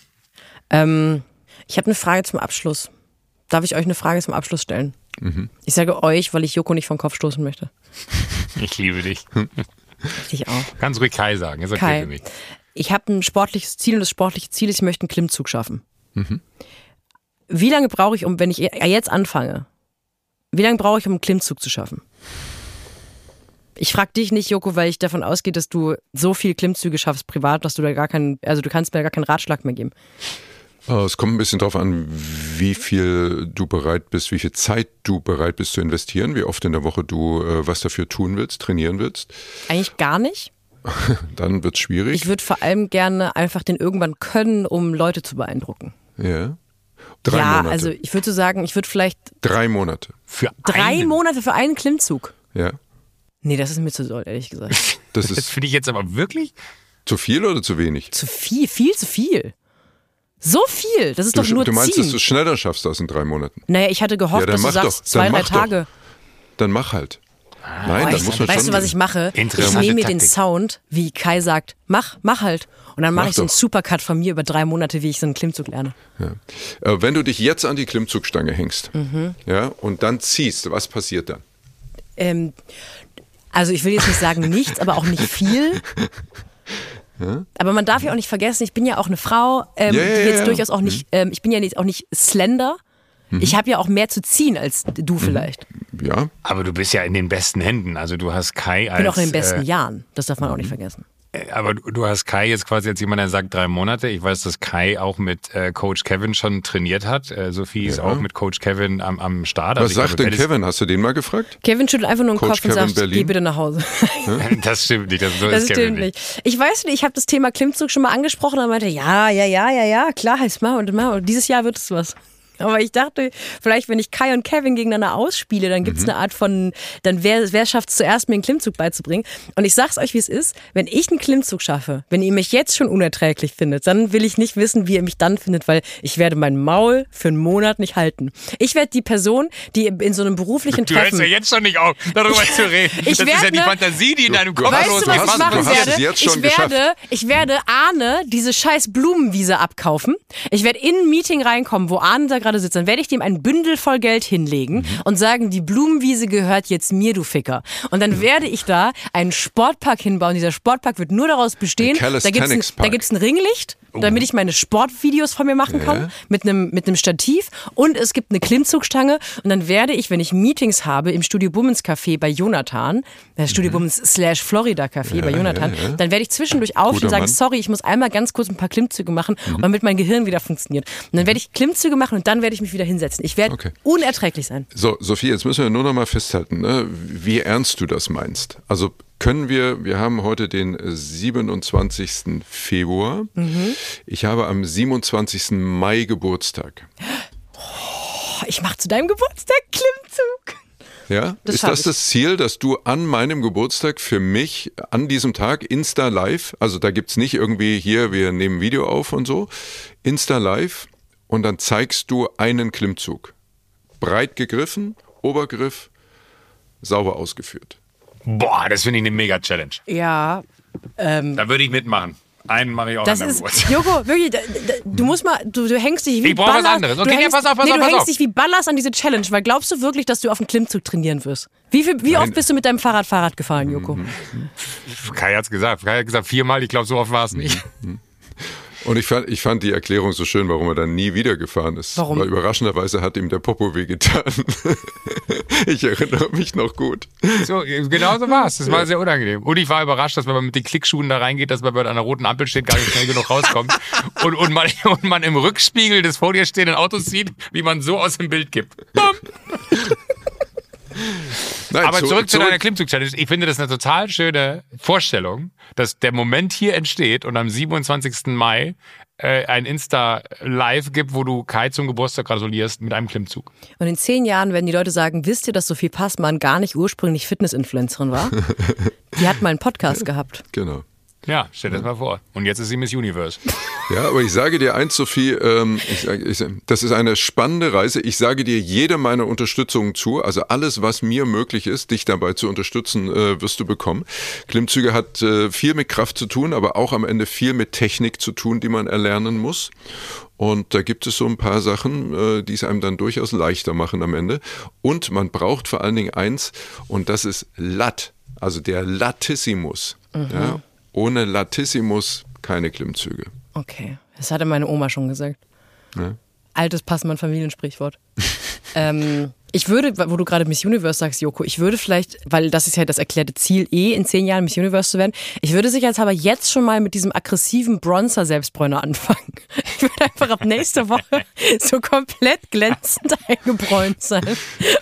Ähm, ich habe eine Frage zum Abschluss. Darf ich euch eine Frage zum Abschluss stellen? Ich sage euch, weil ich Joko nicht vom Kopf stoßen möchte. Ich liebe dich. Ich auch. Kannst ruhig Kai sagen, ist okay Kai. für mich. Ich habe ein sportliches Ziel und das sportliche Ziel ist, ich möchte einen Klimmzug schaffen. Wie lange brauche ich, um, wenn ich jetzt anfange, wie lange brauche ich, um einen Klimmzug zu schaffen? Ich frage dich nicht, Joko, weil ich davon ausgehe, dass du so viel Klimmzüge schaffst privat, dass du da gar keinen, also du kannst mir gar keinen Ratschlag mehr geben. Äh, Es kommt ein bisschen darauf an, wie viel du bereit bist, wie viel Zeit du bereit bist zu investieren, wie oft in der Woche du äh, was dafür tun willst, trainieren willst. Eigentlich gar nicht. Dann wird es schwierig. Ich würde vor allem gerne einfach den irgendwann können, um Leute zu beeindrucken. ja. Drei ja, Monate. also ich würde so sagen, ich würde vielleicht Drei Monate. Für drei einen. Monate für einen Klimmzug. Ja. Nee, das ist mir zu doll, ehrlich gesagt. Das Das ist finde ich jetzt aber wirklich. zu viel oder zu wenig? zu viel, viel zu viel. So viel, das ist Du, doch nur du meinst, ziehen. dass du es schneller schaffst als in drei Monaten? naja, ich hatte gehofft, Ja, dann dass du mach sagst, doch, zwei, dann drei mach doch. Tage. Dann mach halt. Oh, Nein, dann ich, muss man weißt schon. du, was ich mache? Ich nehme mir den. Sound, wie Kai sagt, mach, mach halt. Und dann mache Mach ich so einen. Supercut von mir über drei Monate, wie ich so einen Klimmzug lerne. Ja. Äh, wenn du dich jetzt an die Klimmzugstange hängst, Mhm. ja, und dann ziehst, was passiert dann? Ähm, also ich will jetzt nicht sagen nichts, aber auch nicht viel. Aber man darf ja auch nicht vergessen, ich bin ja auch eine Frau, ähm, Ja, ja, die ja, jetzt ja. durchaus auch nicht, ähm, ich bin ja nicht, auch nicht slender. Ich habe ja auch mehr zu ziehen als du vielleicht. Ja, Aber du bist ja in den besten Händen. Also du hast Kai als. Ich bin auch in den besten äh, Jahren. Das darf man auch nicht vergessen. Aber du hast Kai jetzt quasi als jemand, der sagt drei Monate. Ich weiß, dass Kai auch mit äh, Coach Kevin schon trainiert hat. Äh, Sophie ist auch mit Coach Kevin am, am Start. was ich sagt glaube, denn Kevin? Hast du den mal gefragt? Kevin schüttelt einfach nur den Coach Kopf und sagt, Berlin? geh bitte nach Hause. Das stimmt nicht. Das, so Das ist Kevin stimmt nicht. Ich weiß nicht, ich habe das Thema Klimmzug schon mal angesprochen und er meinte, ja, ja, ja, ja, ja, klar, heißt mal und mal. Und dieses Jahr wird es was. Aber ich dachte, vielleicht, wenn ich Kai und Kevin gegeneinander ausspiele, dann Mhm. gibt es eine Art von, dann wer, wer schafft es zuerst, mir einen Klimmzug beizubringen. Und ich sag's euch, wie es ist, wenn ich einen Klimmzug schaffe, wenn ihr mich jetzt schon unerträglich findet, dann will ich nicht wissen, wie ihr mich dann findet, weil ich werde mein Maul für einen Monat nicht halten. Ich werde die Person, die in so einem beruflichen Du hörst Treffen... ja jetzt schon nicht auf, darüber zu reden. Ich das ist ja werde- die Fantasie, die in deinem Du- Kopf du- Weißt los du, was ich machen du werde? jetzt schon ich werde, geschafft. ich werde Arne diese scheiß Blumenwiese abkaufen. Ich werde in ein Meeting reinkommen, wo Arne da gerade sitzt. Dann werde ich dem ein Bündel voll Geld hinlegen Mhm. und sagen, die Blumenwiese gehört jetzt mir, du Ficker. Und dann werde ich da einen Sportpark hinbauen. Dieser Sportpark wird nur daraus bestehen. Ein Da ein, Park. da gibt's ein Ringlicht, damit ich meine Sportvideos von mir machen kann. Ja. Mit einem, mit einem Stativ. Und es gibt eine Klimmzugstange. Und dann werde ich, wenn ich Meetings habe im Studio Bummens Café bei Jonathan, äh, Studio Bummens slash Florida Café bei Jonathan, Mhm. ja, ja. dann werde ich zwischendurch aufstehen und sagen, sorry, ich muss einmal ganz kurz ein paar Klimmzüge machen, Mhm. damit mein Gehirn wieder funktioniert. Und dann werde ich Klimmzüge machen und dann werde ich mich wieder hinsetzen. Ich werde Okay. unerträglich sein. So, Sophie, jetzt müssen wir nur noch mal festhalten, ne, wie ernst du das meinst. Also können wir, wir haben heute den 27. Februar. Mhm. Ich habe am 27. Mai Geburtstag. Boah, ich mache zu deinem Geburtstag Klimmzug. Ja? Das ist das das Ziel, dass du an meinem Geburtstag für mich an diesem Tag Insta Live, also da gibt's nicht irgendwie hier, wir nehmen Video auf und so, Insta Live und dann zeigst du einen Klimmzug. Breit gegriffen, Obergriff, sauber ausgeführt. Boah, das finde ich eine mega Challenge. Ja, ähm, Da würde ich mitmachen. Einen mache ich auch Das ist. Joko, wirklich, da, da, du musst mal, du, du hängst dich wie Ich brauch was Ballers- anderes. du Okay, ja, hängst, pass auf, pass nee, auf, du pass hängst auf. dich wie Ballers an diese Challenge, weil glaubst du wirklich, dass du auf dem Klimmzug trainieren wirst? Wie, viel, wie Nein. oft bist du mit deinem Fahrrad Fahrrad gefahren, Joko? Kai hat's gesagt. Kai hat gesagt viermal. Ich glaube, so oft war es nicht. Und ich fand, ich fand die Erklärung so schön, warum er dann nie wieder gefahren ist. Warum? Weil überraschenderweise hat ihm der Popo wehgetan. ich erinnere mich noch gut. So, genau so war es. Das war sehr unangenehm. Und ich war überrascht, dass wenn man mit den Klickschuhen da reingeht, dass man bei einer roten Ampel steht, gar nicht schnell genug rauskommt. Und, und, man, und man im Rückspiegel des vor dir stehenden Autos sieht, wie man so aus dem Bild kippt. Bam. Nein, Aber zu- zurück zu deiner Klimmzug-Challenge. Ich finde das eine total schöne Vorstellung, dass der Moment hier entsteht und am 27. Mai äh, ein Insta-Live gibt, wo du Kai zum Geburtstag gratulierst mit einem Klimmzug. Und in zehn Jahren werden die Leute sagen, wisst ihr, dass Sophie Passmann gar nicht ursprünglich Fitness-Influencerin war? Die hat mal einen Podcast gehabt. Genau. Ja, stell dir das mal vor. Und jetzt ist sie Miss Universe. Ja, aber ich sage dir eins, Sophie, ähm, ich, ich, das ist eine spannende Reise. Ich sage dir jede meiner Unterstützungen zu. Also alles, was mir möglich ist, dich dabei zu unterstützen, äh, wirst du bekommen. Klimmzüge hat äh, viel mit Kraft zu tun, aber auch am Ende viel mit Technik zu tun, die man erlernen muss. Und da gibt es so ein paar Sachen, äh, die es einem dann durchaus leichter machen am Ende. Und man braucht vor allen Dingen eins, und das ist Lat, also der Latissimus. Ja, ohne Latissimus keine Klimmzüge. Okay, das hatte meine Oma schon gesagt. Ja. Altes Passmann-Familiensprichwort. ähm, ich würde, wo du gerade Miss Universe sagst, Joko, ich würde vielleicht, weil das ist ja das erklärte Ziel, eh in zehn Jahren Miss Universe zu werden, ich würde sicherheitshalber jetzt schon mal mit diesem aggressiven Bronzer-Selbstbräuner anfangen. Ich würde einfach ab nächster Woche so komplett glänzend eingebräunt sein.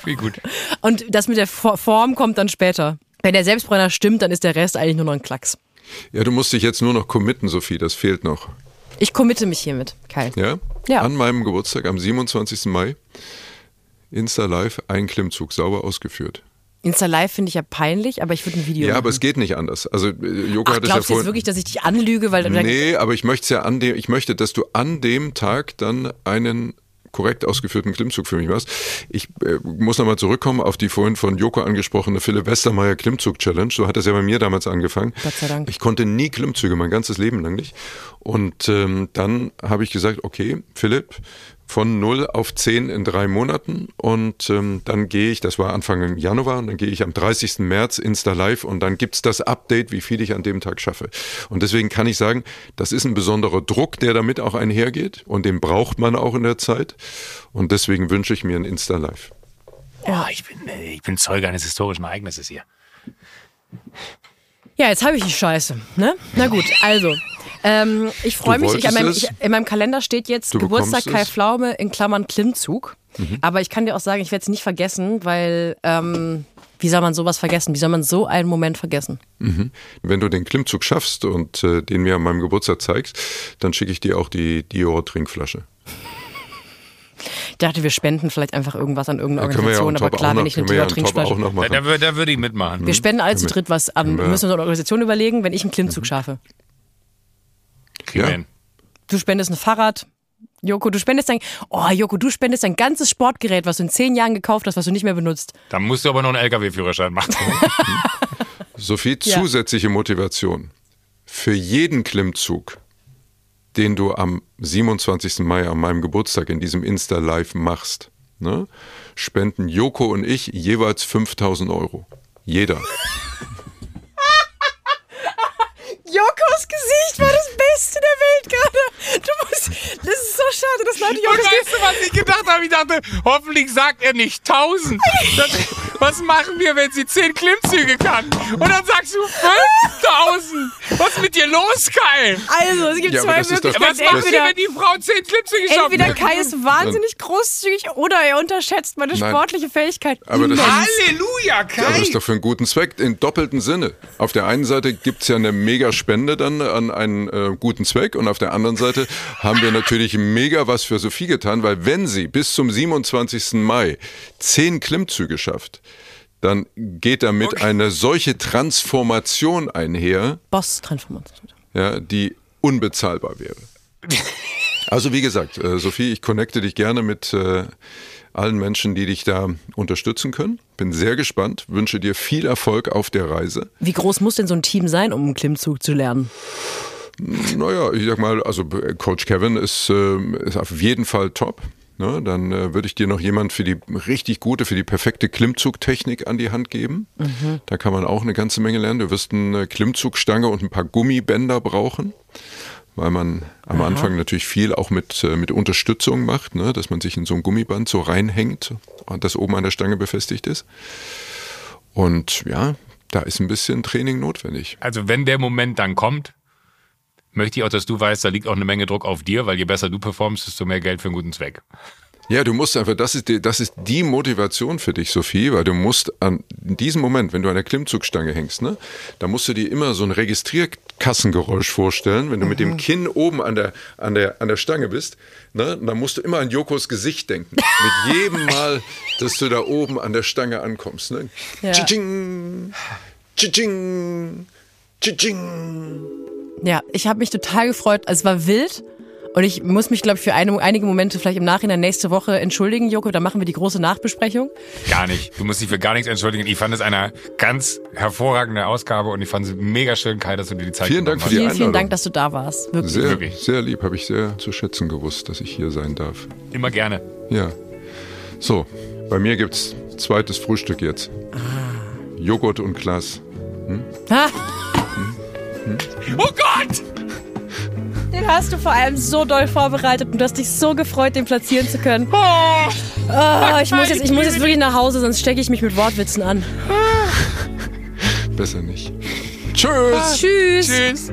Wie gut. Und das mit der For- Form kommt dann später. Wenn der Selbstbräuner stimmt, dann ist der Rest eigentlich nur noch ein Klacks. Ja, du musst dich jetzt nur noch committen, Sophie, das fehlt noch. Ich committe mich hiermit, Kai. Ja? Ja. An meinem Geburtstag am 27. Mai, Insta Live, ein Klimmzug sauber ausgeführt. Insta Live finde ich ja peinlich, aber ich würde ein Video Ja, machen. aber es geht nicht anders. Also äh, Joko Ach, hat es ja glaubst du jetzt vorhin. wirklich, dass ich dich anlüge, weil Nee, aber ich möchte ja an dem, ich möchte, dass du an dem Tag dann einen korrekt ausgeführten Klimmzug für mich machst. Ich äh, muss nochmal zurückkommen auf die vorhin von Joko angesprochene Philipp Westermeier Klimmzug Challenge. So hat es ja bei mir damals angefangen. Gott sei Dank. Ich konnte nie Klimmzüge, mein ganzes Leben lang nicht. Und ähm, dann habe ich gesagt, okay, Philipp, von 0 auf 10 in drei Monaten und ähm, dann gehe ich, das war Anfang Januar, und dann gehe ich am 30. März Insta Live und dann gibt's das Update, wie viel ich an dem Tag schaffe. Und deswegen kann ich sagen, das ist ein besonderer Druck, der damit auch einhergeht und den braucht man auch in der Zeit und deswegen wünsche ich mir ein Insta Live. Ja, ich bin, äh, ich bin Zeuge eines historischen Ereignisses hier. Ja, jetzt habe ich die Scheiße. Ne? Na gut, also. Ähm, ich freue mich. Ich, in, meinem, ich, in meinem Kalender steht jetzt Du Geburtstag Kai es. Mhm. Pflaume in Klammern Klimmzug. Aber ich kann dir auch sagen, ich werde es nicht vergessen, weil ähm, wie soll man sowas vergessen? Wie soll man so einen Moment vergessen? Wenn du den Klimmzug schaffst und äh, den mir an meinem Geburtstag zeigst, dann schicke ich dir auch die Dior Trinkflasche. Ich dachte, wir spenden vielleicht einfach irgendwas an irgendeine ja Organisation, on aber klar, wenn ich eine ja auch Trinkflasche. noch Da, da, da würde ich mitmachen. Wir spenden alle zu dritt was an. Wir- müssen uns eine Organisation überlegen, wenn ich einen Klimmzug schaffe. Ja. Du spendest ein Fahrrad. Joko, du spendest dein, oh Joko, du spendest dein ganzes Sportgerät, was du in zehn Jahren gekauft hast, was du nicht mehr benutzt. Da musst du aber noch einen LKW-Führerschein machen. Sophie, Ja. zusätzliche Motivation. Für jeden Klimmzug, den du am 27. Mai, an meinem Geburtstag in diesem Insta-Live machst, ne, spenden Joko und ich jeweils 5000 Euro. Jeder. Jokos Gesicht war das Beste der Welt gerade. Du musst, das ist so schade, dass Leute Und Jokos weißt du, was ich gedacht habe? Ich dachte, hoffentlich sagt er nicht 1000. Das, was machen wir, wenn sie 10 Klimmzüge kann? Und dann sagst du 5000. Was ist mit dir los, Kai? Also, es gibt Ja, aber zwei Möglichkeiten. Was macht ihr, Entweder, wenn die Frau 10 Klimmzüge schafft? entweder Kai ist wahnsinnig großzügig oder er unterschätzt meine Nein. sportliche Fähigkeit. Aber das-. Halleluja, Aber das Kai. ist doch für einen guten Zweck, in doppelten Sinne. Auf der einen Seite gibt's ja eine mega Spende dann an einen äh, guten Zweck und auf der anderen Seite haben wir natürlich mega was für Sophie getan, weil wenn sie bis zum 27. Mai zehn Klimmzüge schafft, dann geht damit eine solche Transformation einher, Boss-Transformation. ja, die unbezahlbar wäre. Also wie gesagt, äh, Sophie, ich connecte dich gerne mit äh, allen Menschen, die dich da unterstützen können. Bin sehr gespannt, wünsche dir viel Erfolg auf der Reise. Wie groß muss denn so ein Team sein, um einen Klimmzug zu lernen? Naja, ich sag mal, also äh, Coach Kevin ist, ähm, ist auf jeden Fall top. Ne, dann äh, würde ich dir noch jemand für die richtig gute, für die perfekte Klimmzugtechnik an die Hand geben. Da kann man auch eine ganze Menge lernen. Du wirst eine Klimmzugstange und ein paar Gummibänder brauchen. Weil man am Aha. Anfang natürlich viel auch mit, äh, mit Unterstützung macht, ne? dass man sich in so ein Gummiband so reinhängt und das oben an der Stange befestigt ist. Und ja, da ist ein bisschen Training notwendig. Also wenn der Moment dann kommt, möchte ich auch, dass du weißt, da liegt auch eine Menge Druck auf dir, weil je besser du performst, desto mehr Geld für einen guten Zweck. Ja, du musst einfach, das ist, die, das ist die Motivation für dich, Sophie, weil du musst an diesem Moment, wenn du an der Klimmzugstange hängst, ne, da musst du dir immer so ein Registrierkassengeräusch vorstellen, wenn du mhm. mit dem mhm. Kinn oben an der, an der, an der Stange bist, ne, dann musst du immer an Jokos Gesicht denken. mit jedem Mal, dass du da oben an der Stange ankommst, ne. Ja. Tsching, tsching, tsching. Ja, ich habe mich total gefreut. Also es war wild. Und ich muss mich, glaube ich, für eine, einige Momente vielleicht im Nachhinein nächste Woche entschuldigen, Joko. Da machen wir die große Nachbesprechung. Gar nicht. Du musst dich für gar nichts entschuldigen. Ich fand es eine ganz hervorragende Ausgabe und ich fand es mega schön, Kai, dass du dir die Zeit Vielen Dank für die Einladung. Vielen Dank, dass du da warst. Wirklich. Sehr, Wirklich. sehr lieb. Habe ich sehr zu schätzen gewusst, dass ich hier sein darf. Immer gerne. Ja. So, bei mir gibt's zweites Frühstück jetzt. Ah. Joghurt und Glas. Hm? Ah. Hm? Hm? Oh Gott! Hast du vor allem so doll vorbereitet und du hast dich so gefreut, den platzieren zu können. Oh, oh ich, muss jetzt, ich muss jetzt wirklich nach Hause, sonst stecke ich mich mit Wortwitzen an. Besser nicht. Tschüss. Tschüss. Tschüss.